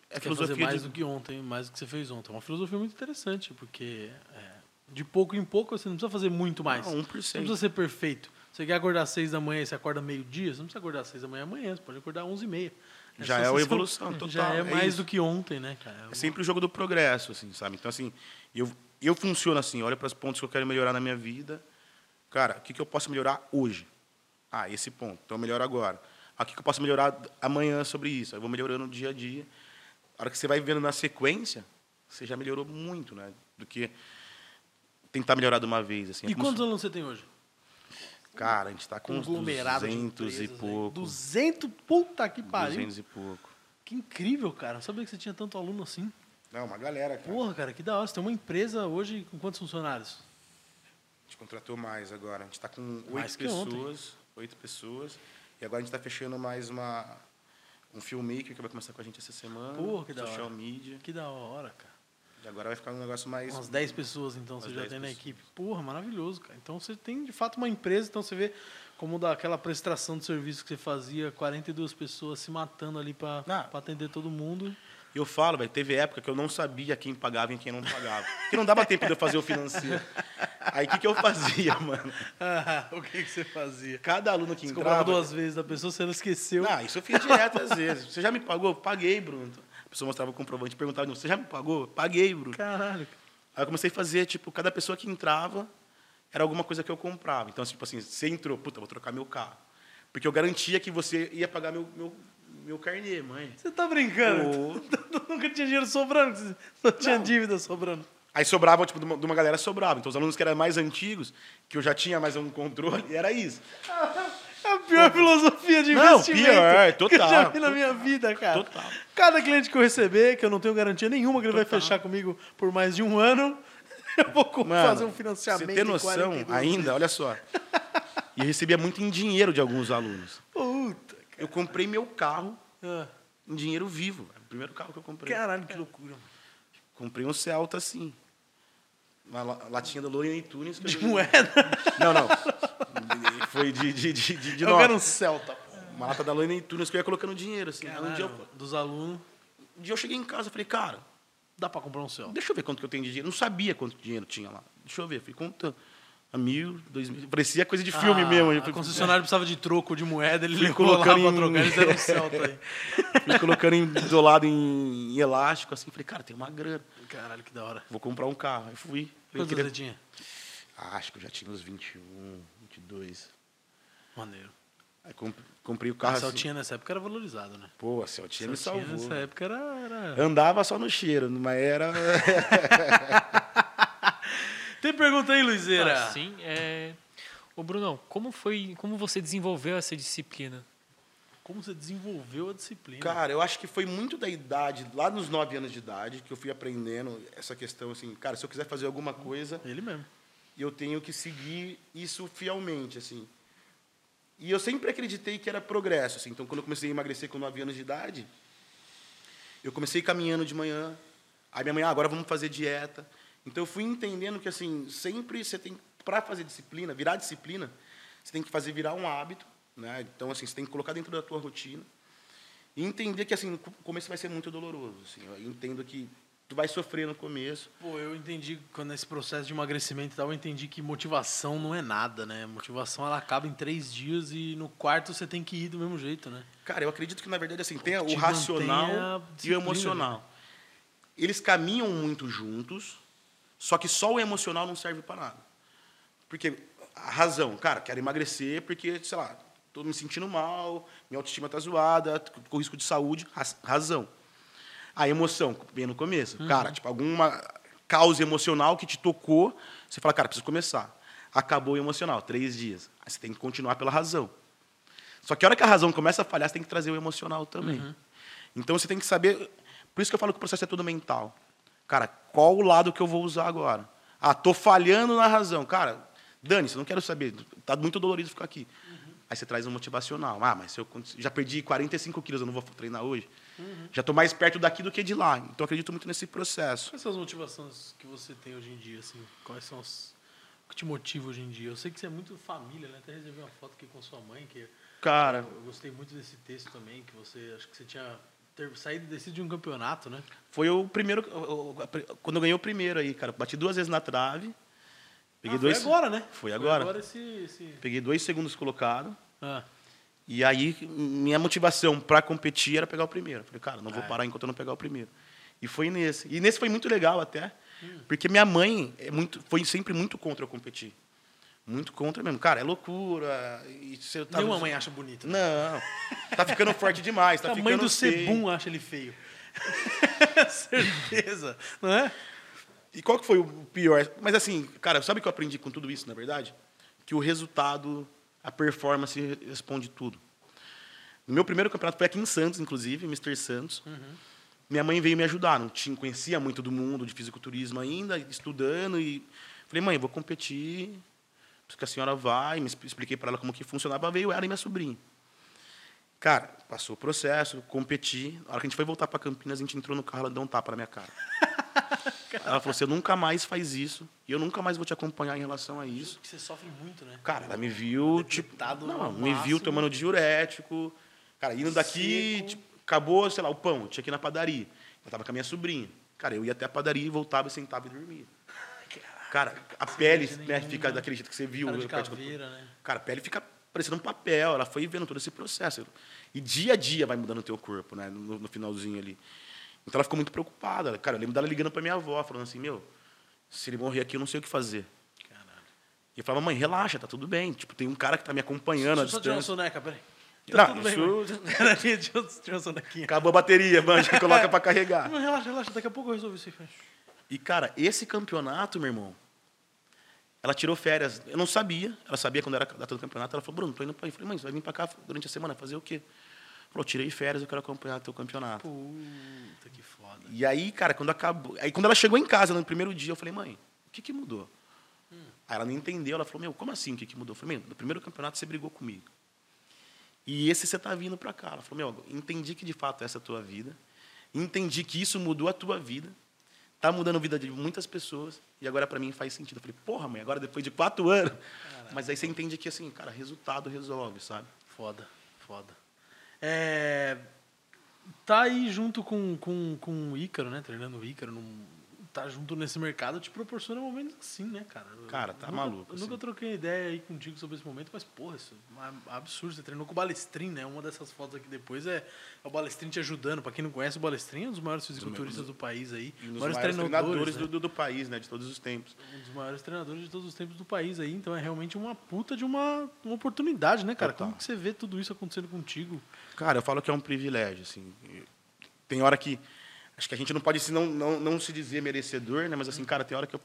é filosofia fazer mais de... do que ontem, mais do que você fez ontem. É uma filosofia muito interessante, porque é, de pouco em pouco, você não precisa fazer muito mais. Não, 1%. Você não precisa ser perfeito. Você quer acordar às 6 da manhã e você acorda meio-dia, você não precisa acordar às 6 da manhã amanhã, você pode acordar às 11 e meia. É já é uma evolução total. Já é, é mais do que ontem, né, cara? É, é sempre o jogo do progresso, assim, sabe? Então, assim, eu, eu funciono assim, olho para os pontos que eu quero melhorar na minha vida. Cara, o que, que eu posso melhorar hoje? Ah, esse ponto. Então, eu melhoro agora. Ah, o que, que eu posso melhorar amanhã sobre isso? Eu vou melhorando dia a dia. A hora que você vai vendo na sequência, você já melhorou muito, né? Do que tentar melhorar de uma vez. Assim. É e quantos alunos você tem hoje? Cara, a gente está com uns 200 e pouco. 200? Puta que pariu. 200 e pouco. Que incrível, cara. Não sabia que você tinha tanto aluno assim. Não, uma galera, cara. Porra, cara, que da hora. Você tem uma empresa hoje com quantos funcionários? A gente contratou mais agora. A gente está com oito pessoas. Oito pessoas. E agora a gente está fechando mais uma, um filmmaker que vai começar com a gente essa semana. Porra, que da social hora. media. Que da hora, cara. E agora vai ficar um negócio mais. Umas 10 pessoas, então, você já tem pessoas. na equipe. Porra, maravilhoso, cara. Então você tem de fato uma empresa, então você vê como daquela prestação de serviço que você fazia, 42 pessoas se matando ali para atender todo mundo. Eu falo, velho, teve época que eu não sabia quem pagava e quem não pagava. Porque não dava tempo de eu fazer o financeiro. Aí o que, que eu fazia, mano? Ah, o que, que você fazia? Cada aluno que você entrava... duas vezes da pessoa, você não esqueceu. Ah, isso eu fiz direto às vezes. Você já me pagou? Paguei, Bruno. A pessoa mostrava o comprovante, perguntava, você já me pagou? Paguei, Bruno. Caralho. Aí eu comecei a fazer, tipo, cada pessoa que entrava era alguma coisa que eu comprava. Então, tipo assim, você entrou, puta, vou trocar meu carro. Porque eu garantia que você ia pagar meu, meu, meu carnê, mãe. Você tá brincando? Oh. Nunca tinha dinheiro sobrando, só tinha Não. dívida sobrando. Aí sobrava, tipo, de uma, de uma, galera sobrava. Então, os alunos que eram mais antigos, que eu já tinha mais um controle, era isso. É a pior filosofia de não, investimento pior, total, que eu já vi na minha vida, cara. Total. Cada cliente que eu receber, que eu não tenho garantia nenhuma que ele total. vai fechar comigo por mais de um ano, eu vou Mano, fazer um financiamento. Você tem noção ainda, olha só. E eu recebia muito em dinheiro de alguns alunos. Puta. Eu comprei meu carro ah. em dinheiro vivo. O primeiro carro que eu comprei. Caralho, que loucura. Comprei um Celta assim. Uma latinha do Looney Tunes. De moeda? Não, não. Foi de, de, de, de, de Eu quero um Celta. Uma lata da Looney Tunes que eu ia colocando dinheiro. Assim. Caralho, um dia eu, dos alunos. Um dia eu cheguei em casa e falei, cara, dá para comprar um Celta. Deixa eu ver quanto que eu tenho de dinheiro. Não sabia quanto dinheiro tinha lá. Deixa eu ver. Fui contando. A mil, dois mil. Parecia coisa de filme ah, mesmo. A concessionária precisava de troco de moeda, ele fui colocando lá em... trocar, eles deram um Celta aí. Fui colocando isolado em, em elástico, assim. Falei, cara, tem uma grana. Caralho, que da hora. Vou comprar um carro. Aí fui. Quantos queria... você tinha? Ah, acho que eu já tinha uns 21, 22. Maneiro. Aí comprei o carro. A Celtinha assim. nessa época era valorizado, né? Pô, a Celtinha, me salvou. nessa época era, era. Andava só no cheiro, mas era. Tem pergunta aí, Luizeira? Ah, sim. É... Ô, Brunão, como foi. Como você desenvolveu essa disciplina? Como você desenvolveu a disciplina? Cara, eu acho que foi muito da idade, lá nos nove anos de idade, que eu fui aprendendo essa questão assim, cara, se eu quiser fazer alguma coisa. Ele mesmo. Eu tenho que seguir isso fielmente, assim. E eu sempre acreditei que era progresso. Assim. Então, quando eu comecei a emagrecer com 9 anos de idade, eu comecei caminhando de manhã. Aí minha mãe, ah, agora vamos fazer dieta. Então, eu fui entendendo que, assim, sempre você tem, para fazer disciplina, virar disciplina, você tem que fazer virar um hábito. Né? Então, assim, você tem que colocar dentro da tua rotina. E entender que, assim, no começo vai ser muito doloroso. Assim. Eu entendo que tu vai sofrer no começo. Pô, eu entendi quando esse processo de emagrecimento e tal, eu entendi que motivação não é nada, né? Motivação ela acaba em três dias e no quarto você tem que ir do mesmo jeito, né? Cara, eu acredito que na verdade assim tem o racional e o emocional. Né? Eles caminham muito juntos, só que só o emocional não serve para nada. Porque a razão, cara, quero emagrecer porque, sei lá, tô me sentindo mal, minha autoestima tá zoada, com risco de saúde, razão a emoção vem no começo. Uhum. Cara, tipo, alguma causa emocional que te tocou, você fala, cara, preciso começar. Acabou o emocional, três dias. Aí você tem que continuar pela razão. Só que a hora que a razão começa a falhar, você tem que trazer o emocional também. Uhum. Então você tem que saber. Por isso que eu falo que o processo é todo mental. Cara, qual o lado que eu vou usar agora? Ah, tô falhando na razão. Cara, dane-se, não quero saber. Tá muito dolorido ficar aqui. Uhum. Aí você traz um motivacional. Ah, mas se eu já perdi 45 quilos, eu não vou treinar hoje? Uhum. Já estou mais perto daqui do que de lá. Então, acredito muito nesse processo. Quais são as motivações que você tem hoje em dia? Assim? Quais são as... O que te motiva hoje em dia? Eu sei que você é muito família, né? Até recebi uma foto aqui com sua mãe, que... Cara... Eu, gostei muito desse texto também, que você... Acho que você tinha ter saído e descido de um campeonato, né? Foi o primeiro... Quando eu ganhei o primeiro aí, cara. Bati duas vezes na trave. Peguei ah, dois... Foi agora, né? Foi agora. Foi agora esse, esse... Peguei dois segundos colocados. Ah. E aí, minha motivação para competir era pegar o primeiro. falei, cara, não vou é. parar enquanto eu não pegar o primeiro. E foi nesse. E nesse foi muito legal até, hum. porque minha mãe é muito, foi sempre muito contra eu competir. Muito contra mesmo. Cara, é loucura. E você tá... Nenhuma mãe acha bonito. Né? Não. Tá ficando forte demais. Tá a mãe do Sebum acha ele feio. Certeza. Não é? E qual que foi o pior? Mas assim, cara, sabe o que eu aprendi com tudo isso, na verdade? Que o resultado a performance responde tudo. No meu primeiro campeonato foi aqui em Santos, inclusive, Mr. Santos. Uhum. Minha mãe veio me ajudar, não tinha, conhecia muito do mundo de fisiculturismo ainda, estudando e falei, mãe, vou competir, que a senhora vai, me expliquei para ela como que funcionava, veio ela e minha sobrinha. Cara, passou o processo, competi. Na hora que a gente foi voltar para Campinas, a gente entrou no carro, ela deu um tapa na minha cara. ela falou: você nunca mais faz isso. E eu nunca mais vou te acompanhar em relação a isso. Você sofre muito, né? Cara, ela me viu, tipo. Não, me viu tomando diurético. Cara, indo daqui, tipo, acabou, sei lá, o pão, tinha que ir na padaria. Eu tava com a minha sobrinha. Cara, eu ia até a padaria e voltava, sentava e dormia. Cara, a pele né, fica daquele jeito que você viu. Cara, de caveira, né? cara, a pele fica parecendo um papel. Ela foi vendo todo esse processo. E dia a dia vai mudando o teu corpo, né? No, no finalzinho ali. Então ela ficou muito preocupada. Cara, eu lembro dela ligando para minha avó, falando assim: Meu, se ele morrer aqui, eu não sei o que fazer. Caralho. E eu falava: Mãe, relaxa, tá tudo bem. Tipo, tem um cara que tá me acompanhando. Deixa eu só tirar uma soneca, peraí. Tá não, isso... bem, Acabou a bateria, manja, coloca para carregar. Não, relaxa, relaxa, daqui a pouco eu resolvo isso aí. E, cara, esse campeonato, meu irmão, ela tirou férias. Eu não sabia. Ela sabia quando era a data do campeonato. Ela falou, Bruno, tô indo para aí. Eu falei, mãe, você vai vir para cá durante a semana fazer o quê? Falou, tirei férias, eu quero acompanhar teu campeonato. Puta, que foda. E aí, cara, quando acabou... Aí, quando ela chegou em casa, no primeiro dia, eu falei, mãe, o que que mudou? Hum. Aí ela não entendeu. Ela falou, meu, como assim o que que mudou? Eu falei, meu, no primeiro campeonato você brigou comigo. E esse você tá vindo para cá. Ela falou, meu, entendi que de fato essa é a tua vida. Entendi que isso mudou a tua vida. Tá mudando a vida de muitas pessoas e agora para mim faz sentido. Eu falei, porra, mãe, agora depois de quatro anos. Mas aí você entende que, assim, cara, resultado resolve, sabe? Foda, foda. É, tá aí junto com, com, com o Ícaro, né? Treinando o Ícaro num, tá junto nesse mercado te proporciona momentos assim, né, cara? Cara, tá nunca, maluco. Eu assim. nunca troquei ideia aí contigo sobre esse momento, mas, porra, isso é absurdo. Você treinou com o Balestrin, né? Uma dessas fotos aqui depois é, o Balestrin te ajudando. Pra quem não conhece, o Balestrin é um dos maiores fisiculturistas do país aí. Um dos maiores, maiores treinadores né? do, do, país, né? De todos os tempos. Um dos maiores treinadores de todos os tempos do país aí. Então é realmente uma puta de uma, uma oportunidade, né, cara? Total. Como que você vê tudo isso acontecendo contigo? Cara, eu falo que é um privilégio, assim. Tem hora que Acho que a gente não pode não, não, não se dizer merecedor, né? Mas assim, cara, tem hora que eu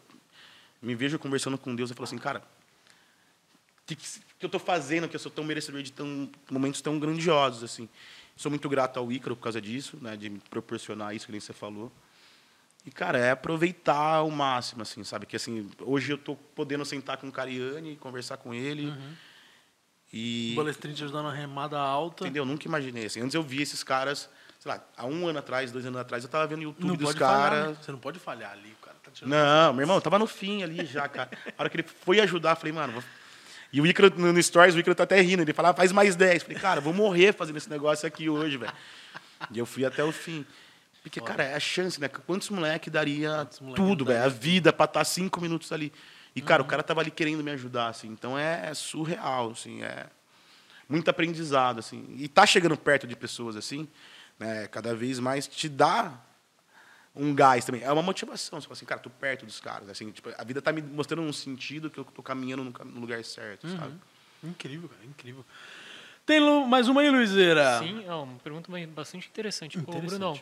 me vejo conversando com Deus e falo assim, cara, o que, que, eu estou fazendo que eu sou tão merecedor de tão, momentos tão grandiosos assim? Sou muito grato ao Ícaro por causa disso, né? De me proporcionar isso que nem você falou. E, cara, é aproveitar ao máximo, assim, sabe? Que, assim, hoje eu estou podendo sentar com o Cariani, conversar com ele. Uhum. E... O Balestrin te ajudando a remada alta. Entendeu? Nunca imaginei, assim. Antes eu via esses caras sei lá, há um ano atrás, dois anos atrás, eu tava vendo o YouTube não dos caras. Né? Você não pode falhar ali, o cara tá tirando. Não, meu irmão, eu tava no fim ali já, cara. A hora que ele foi ajudar, eu falei, mano. Vou... E o Icaro, no Stories, o Icaro tá até rindo. Ele falava, faz mais 10. Eu falei, cara, vou morrer fazendo esse negócio aqui hoje, velho. E eu fui até o fim. Porque, cara, é a chance, né? Quantos moleque daria Quantos moleque tudo, velho? A vida pra estar tá cinco minutos ali. E, cara, uhum. o cara tava ali querendo me ajudar, assim. Então é surreal, assim. É muito aprendizado, assim. E tá chegando perto de pessoas, assim, né, cada vez mais te dá um gás também. É uma motivação. Você fala assim, cara, tô perto dos caras. Assim, tipo, a vida tá me mostrando um sentido que eu tô caminhando no, lugar certo, uhum. sabe? Incrível, cara, incrível. Tem mais uma aí, Luizeira? Sim, é uma pergunta bastante interessante. interessante. Ô, Brunão,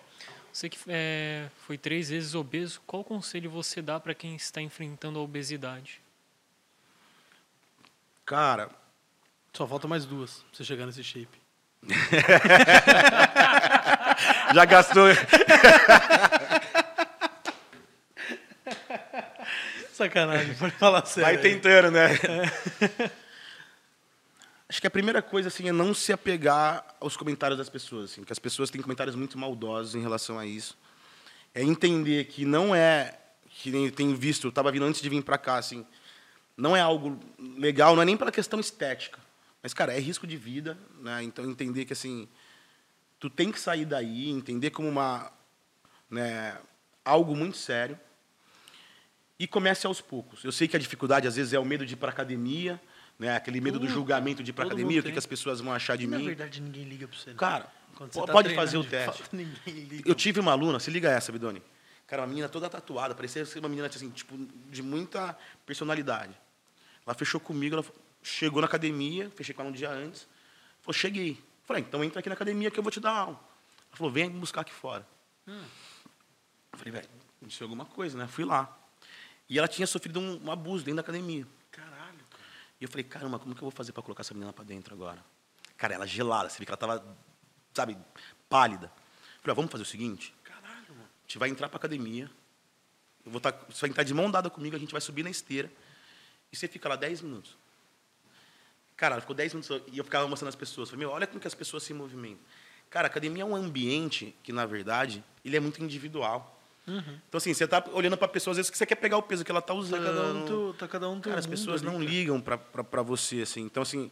você que é, foi três vezes obeso, qual conselho você dá para quem está enfrentando a obesidade? Cara... Só falta mais duas pra você chegar nesse shape. Já gastou. Sacanagem, pode falar sério. Vai tentando, né? Acho que a primeira coisa assim é não se apegar aos comentários das pessoas, assim, que as pessoas têm comentários muito maldosos em relação a isso. É entender que não é que nem tem visto, eu estava vindo antes de vir para cá, assim, não é algo legal, não é nem pela questão estética. Mas, cara, é risco de vida, né? Então, entender que, assim, tu tem que sair daí, entender como uma, né, algo muito sério e comece aos poucos. Eu sei que a dificuldade, às vezes, é o medo de ir para academia, né? aquele medo do julgamento de ir para academia, o que, que, as pessoas vão achar de Na mim. Na verdade, ninguém liga para você. Né? Cara, você tá pode fazer o teste. Eu tive uma aluna, se liga essa, Bidoni. Cara, uma menina toda tatuada, parecia ser uma menina assim, tipo, de muita personalidade. Ela fechou comigo, ela chegou na academia, fechei com ela um dia antes. Falou, cheguei. Falei, então entra aqui na academia que eu vou te dar aula. Ela falou, vem me buscar aqui fora. Hum. Falei, velho, aconteceu alguma coisa, né? Fui lá. E ela tinha sofrido um, um abuso dentro da academia. Caralho, cara. E eu falei, caramba, como que eu vou fazer para colocar essa menina para dentro agora? Cara, ela gelada, você vê que ela tava sabe, pálida. Eu falei, ah, vamos fazer o seguinte? Caralho, mano. A gente vai entrar pra academia. Eu vou tá, você vai entrar de mão dada comigo, a gente vai subir na esteira. E você fica lá 10 minutos. Cara, ficou 10 minutos e eu ficava mostrando as pessoas. Falei, meu, olha como que as pessoas se movimentam. Cara, a academia é um ambiente que, na verdade, ele é muito individual. Uhum. Então, assim, você está olhando para a pessoa, às vezes, que você quer pegar o peso que ela está usando. Tá cada um, tu, tá cada um Cara, as pessoas ali, não cara. ligam para você, assim. Então, assim,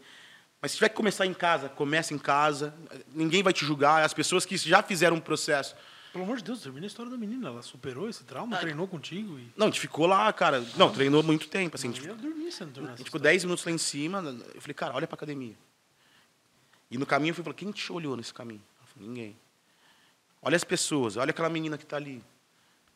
mas se tiver que começar em casa, começa em casa. Ninguém vai te julgar. As pessoas que já fizeram um processo. Pelo amor de Deus, termina a história da menina. Ela superou esse trauma, ah, treinou contigo? E... Não, a gente ficou lá, cara. Não, treinou muito tempo. Assim, a gente, dormir, você não a gente ficou 10 minutos lá em cima. Eu falei, cara, olha para academia. E no caminho eu fui falar, quem te olhou nesse caminho? Eu falei, ninguém. Olha as pessoas, olha aquela menina que está ali.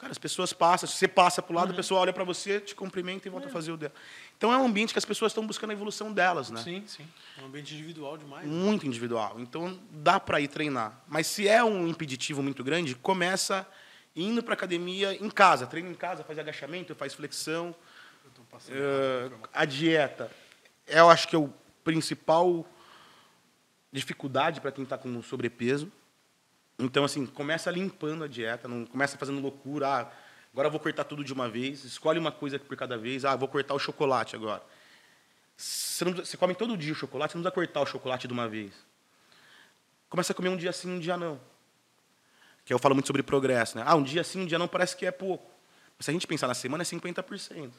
Cara, as pessoas passam, se você passa para o lado, uhum. a pessoa olha para você, te cumprimenta e volta é. a fazer o dela. Então é um ambiente que as pessoas estão buscando a evolução delas, né? Sim, sim. É um ambiente individual demais. Né? Muito né? individual. Então dá para ir treinar. Mas se é um impeditivo muito grande, começa indo para academia em casa. Treina em casa, faz agachamento, faz flexão. Uh, a dieta, eu acho que é o principal dificuldade para quem está com sobrepeso. Então, assim, começa limpando a dieta, não começa fazendo loucura. Ah, agora vou cortar tudo de uma vez. Escolhe uma coisa por cada vez. Ah, vou cortar o chocolate agora. Você, não, você come todo dia o chocolate, você não precisa cortar o chocolate de uma vez. Começa a comer um dia sim, um dia não. Que eu falo muito sobre progresso, né? Ah, um dia sim, um dia não parece que é pouco. Mas se a gente pensar na semana, é 50%.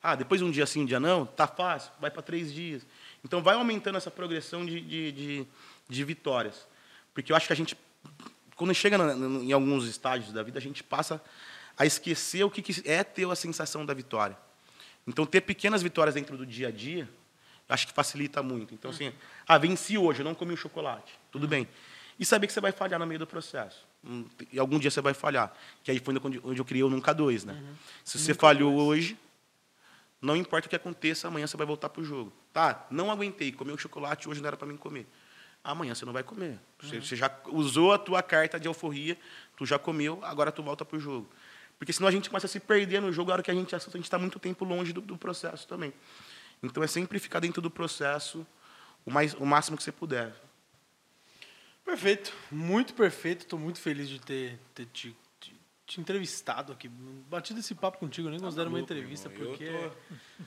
Ah, depois um dia sim, um dia não, tá fácil, vai para três dias. Então vai aumentando essa progressão de, de, de, de vitórias. Porque eu acho que a gente quando chega em alguns estágios da vida, a gente passa a esquecer o que é ter a sensação da vitória. Então, ter pequenas vitórias dentro do dia a dia, acho que facilita muito. Então, assim, ah, venci hoje, eu não comi o chocolate. Tudo bem. E saber que você vai falhar no meio do processo. Hum, e algum dia você vai falhar. Que aí foi onde eu criei o Nunca Dois. Né? Uhum. Se você Nunca falhou dois. hoje, não importa o que aconteça, amanhã você vai voltar para o jogo. Tá, não aguentei, comi o chocolate, hoje não era para mim comer amanhã você não vai comer. Você, uhum. você, já usou a tua carta de alforria, tu já comeu, agora tu volta para o jogo. Porque senão a gente começa a se perder no jogo, a hora que a gente assusta, a gente está muito tempo longe do, do, processo também. Então é sempre ficar dentro do processo o, mais, o máximo que você puder. Perfeito, muito perfeito. Estou muito feliz de ter, ter te te entrevistado aqui. Batido esse papo contigo, eu nem tá considero uma entrevista, porque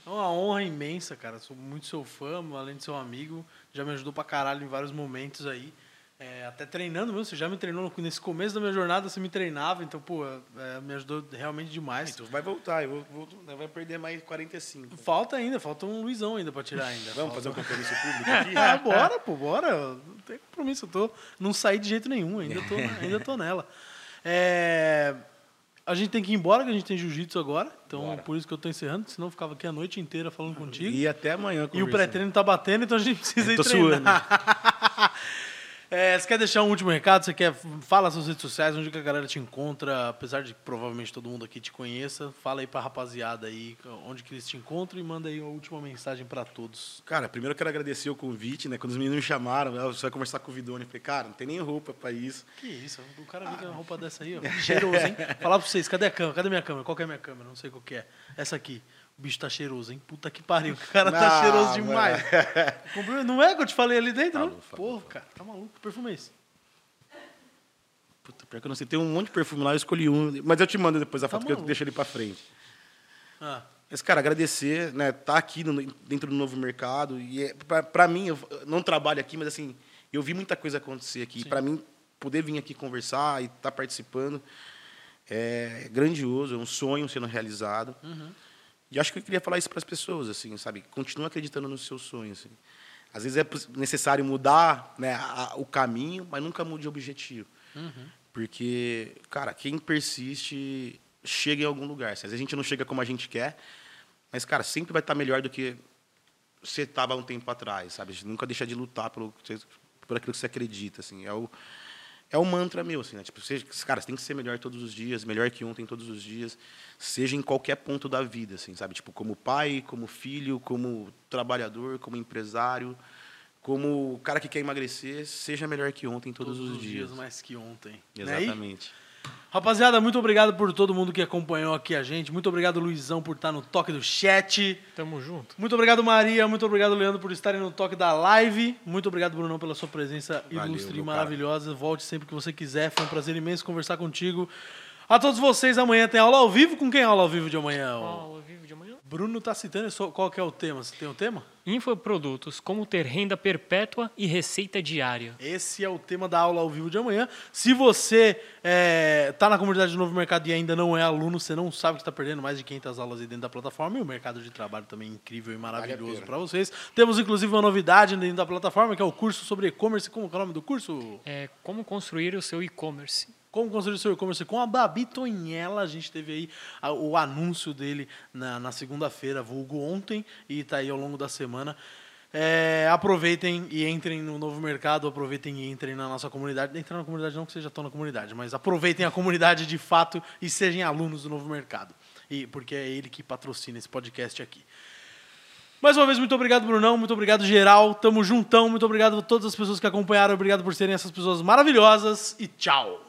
tô... é uma honra imensa, cara. Sou muito seu fã, além de ser um amigo. Já me ajudou pra caralho em vários momentos aí. É, até treinando mesmo, você já me treinou nesse começo da minha jornada, você me treinava, então, pô, é, me ajudou realmente demais. Então vai voltar, eu vou, vou, vai perder mais 45. Falta ainda, falta um Luizão ainda pra tirar ainda. Vamos falta... fazer um compromisso público aqui? ah, bora, pô, bora. Não tem compromisso, eu tô. Não saí de jeito nenhum, ainda tô, ainda tô nela. É, a gente tem que ir embora, que a gente tem jiu-jitsu agora. Então, Bora. por isso que eu estou encerrando, senão eu ficava aqui a noite inteira falando contigo. E até amanhã E o pré-treino tá batendo, então a gente precisa ir treinar. É, você quer deixar um último recado? Você quer fala suas redes sociais, onde que a galera te encontra, apesar de provavelmente todo mundo aqui te conheça, fala aí pra rapaziada aí onde que eles te encontram e manda aí a última mensagem para todos. Cara, primeiro eu quero agradecer o convite, né? Quando os meninos me chamaram, você vai conversar com o Vidone, eu falei, cara, não tem nem roupa para isso. Que isso? O cara vem com uma roupa dessa aí, ó. Cheiroso, hein? Falar pra vocês, cadê a câmera? Cadê minha câmera? Qual que é a minha câmera? Não sei qual que é. Essa aqui. O bicho tá cheiroso, hein? Puta que pariu. O cara tá não, tá cheiroso demais. Não é que eu te falei ali dentro? Falou, falou, Porra, cara, tá maluco. Que perfume é esse? Puta, pior que eu não sei. Tem um monte de perfume lá, eu escolhi um. Mas eu te mando depois a tá foto que eu deixo ele para frente. Ah. Mas, cara, agradecer, né? Tá aqui no, dentro do novo mercado. E é, para mim, eu não trabalho aqui, mas assim, eu vi muita coisa acontecer aqui. Para mim, poder vir aqui conversar e estar tá participando é grandioso, é um sonho sendo realizado. Uhum. E acho que eu queria falar isso para as pessoas, assim, sabe? Continua acreditando nos seus sonhos. Assim. Às vezes é necessário mudar né, a, o caminho, mas nunca mude o objetivo. Uhum. Porque, cara, quem persiste chega em algum lugar. Às vezes a gente não chega como a gente quer, mas, cara, sempre vai estar melhor do que você estava um tempo atrás, sabe? A gente nunca deixa de lutar pelo, por aquilo que você acredita, assim. É o, é o mantra meu, assim, né? Tipo, você, cara, você tem que ser melhor todos os dias, melhor que ontem todos os dias, seja em qualquer ponto da vida, assim, sabe? Tipo, como pai, como filho, como trabalhador, como empresário, como cara que quer emagrecer, seja melhor que ontem todos, todos os, dias. dias mais que ontem. Exatamente. Rapaziada, muito obrigado por todo mundo que acompanhou aqui a gente. Muito obrigado, Luizão, por estar no toque do chat. Tamo junto. Muito obrigado, Maria. Muito obrigado, Leandro, por estarem no toque da live. Muito obrigado, Brunão, pela sua presença Valeu, ilustre e maravilhosa. Volte sempre que você quiser. Foi um prazer imenso conversar contigo. A todos vocês, amanhã tem aula ao vivo. Com quem é aula ao vivo de amanhã? Aula ao vivo de amanhã. Bruno tá citando qual que é o tema. Você tem o um tema? Infoprodutos, como ter renda perpétua e receita diária. Esse é o tema da aula ao vivo de amanhã. Se você está é, tá na comunidade do Novo Mercado e ainda não é aluno, você não sabe que está perdendo mais de 500 aulas aí dentro da plataforma. E o mercado de trabalho também é incrível e maravilhoso vale para vocês. Temos inclusive uma novidade dentro da plataforma, que é o curso sobre e-commerce. Como é o nome do curso? É Como Construir o Seu E-Commerce. Como construir seu e-commerce com a Babi Tonhela. A gente teve aí o anúncio dele na, na segunda-feira, vulgo ontem, e está aí ao longo da semana. É, aproveitem e entrem no novo mercado, aproveitem e entrem na nossa comunidade. Entrem na comunidade não que vocês já estão na comunidade, mas aproveitem a comunidade de fato e sejam alunos do novo mercado. E, porque é ele que patrocina esse podcast aqui. Mais uma vez, muito obrigado, Brunão. Muito obrigado, geral. Tamo juntão. Muito obrigado a todas as pessoas que acompanharam. Obrigado por serem essas pessoas maravilhosas. E tchau.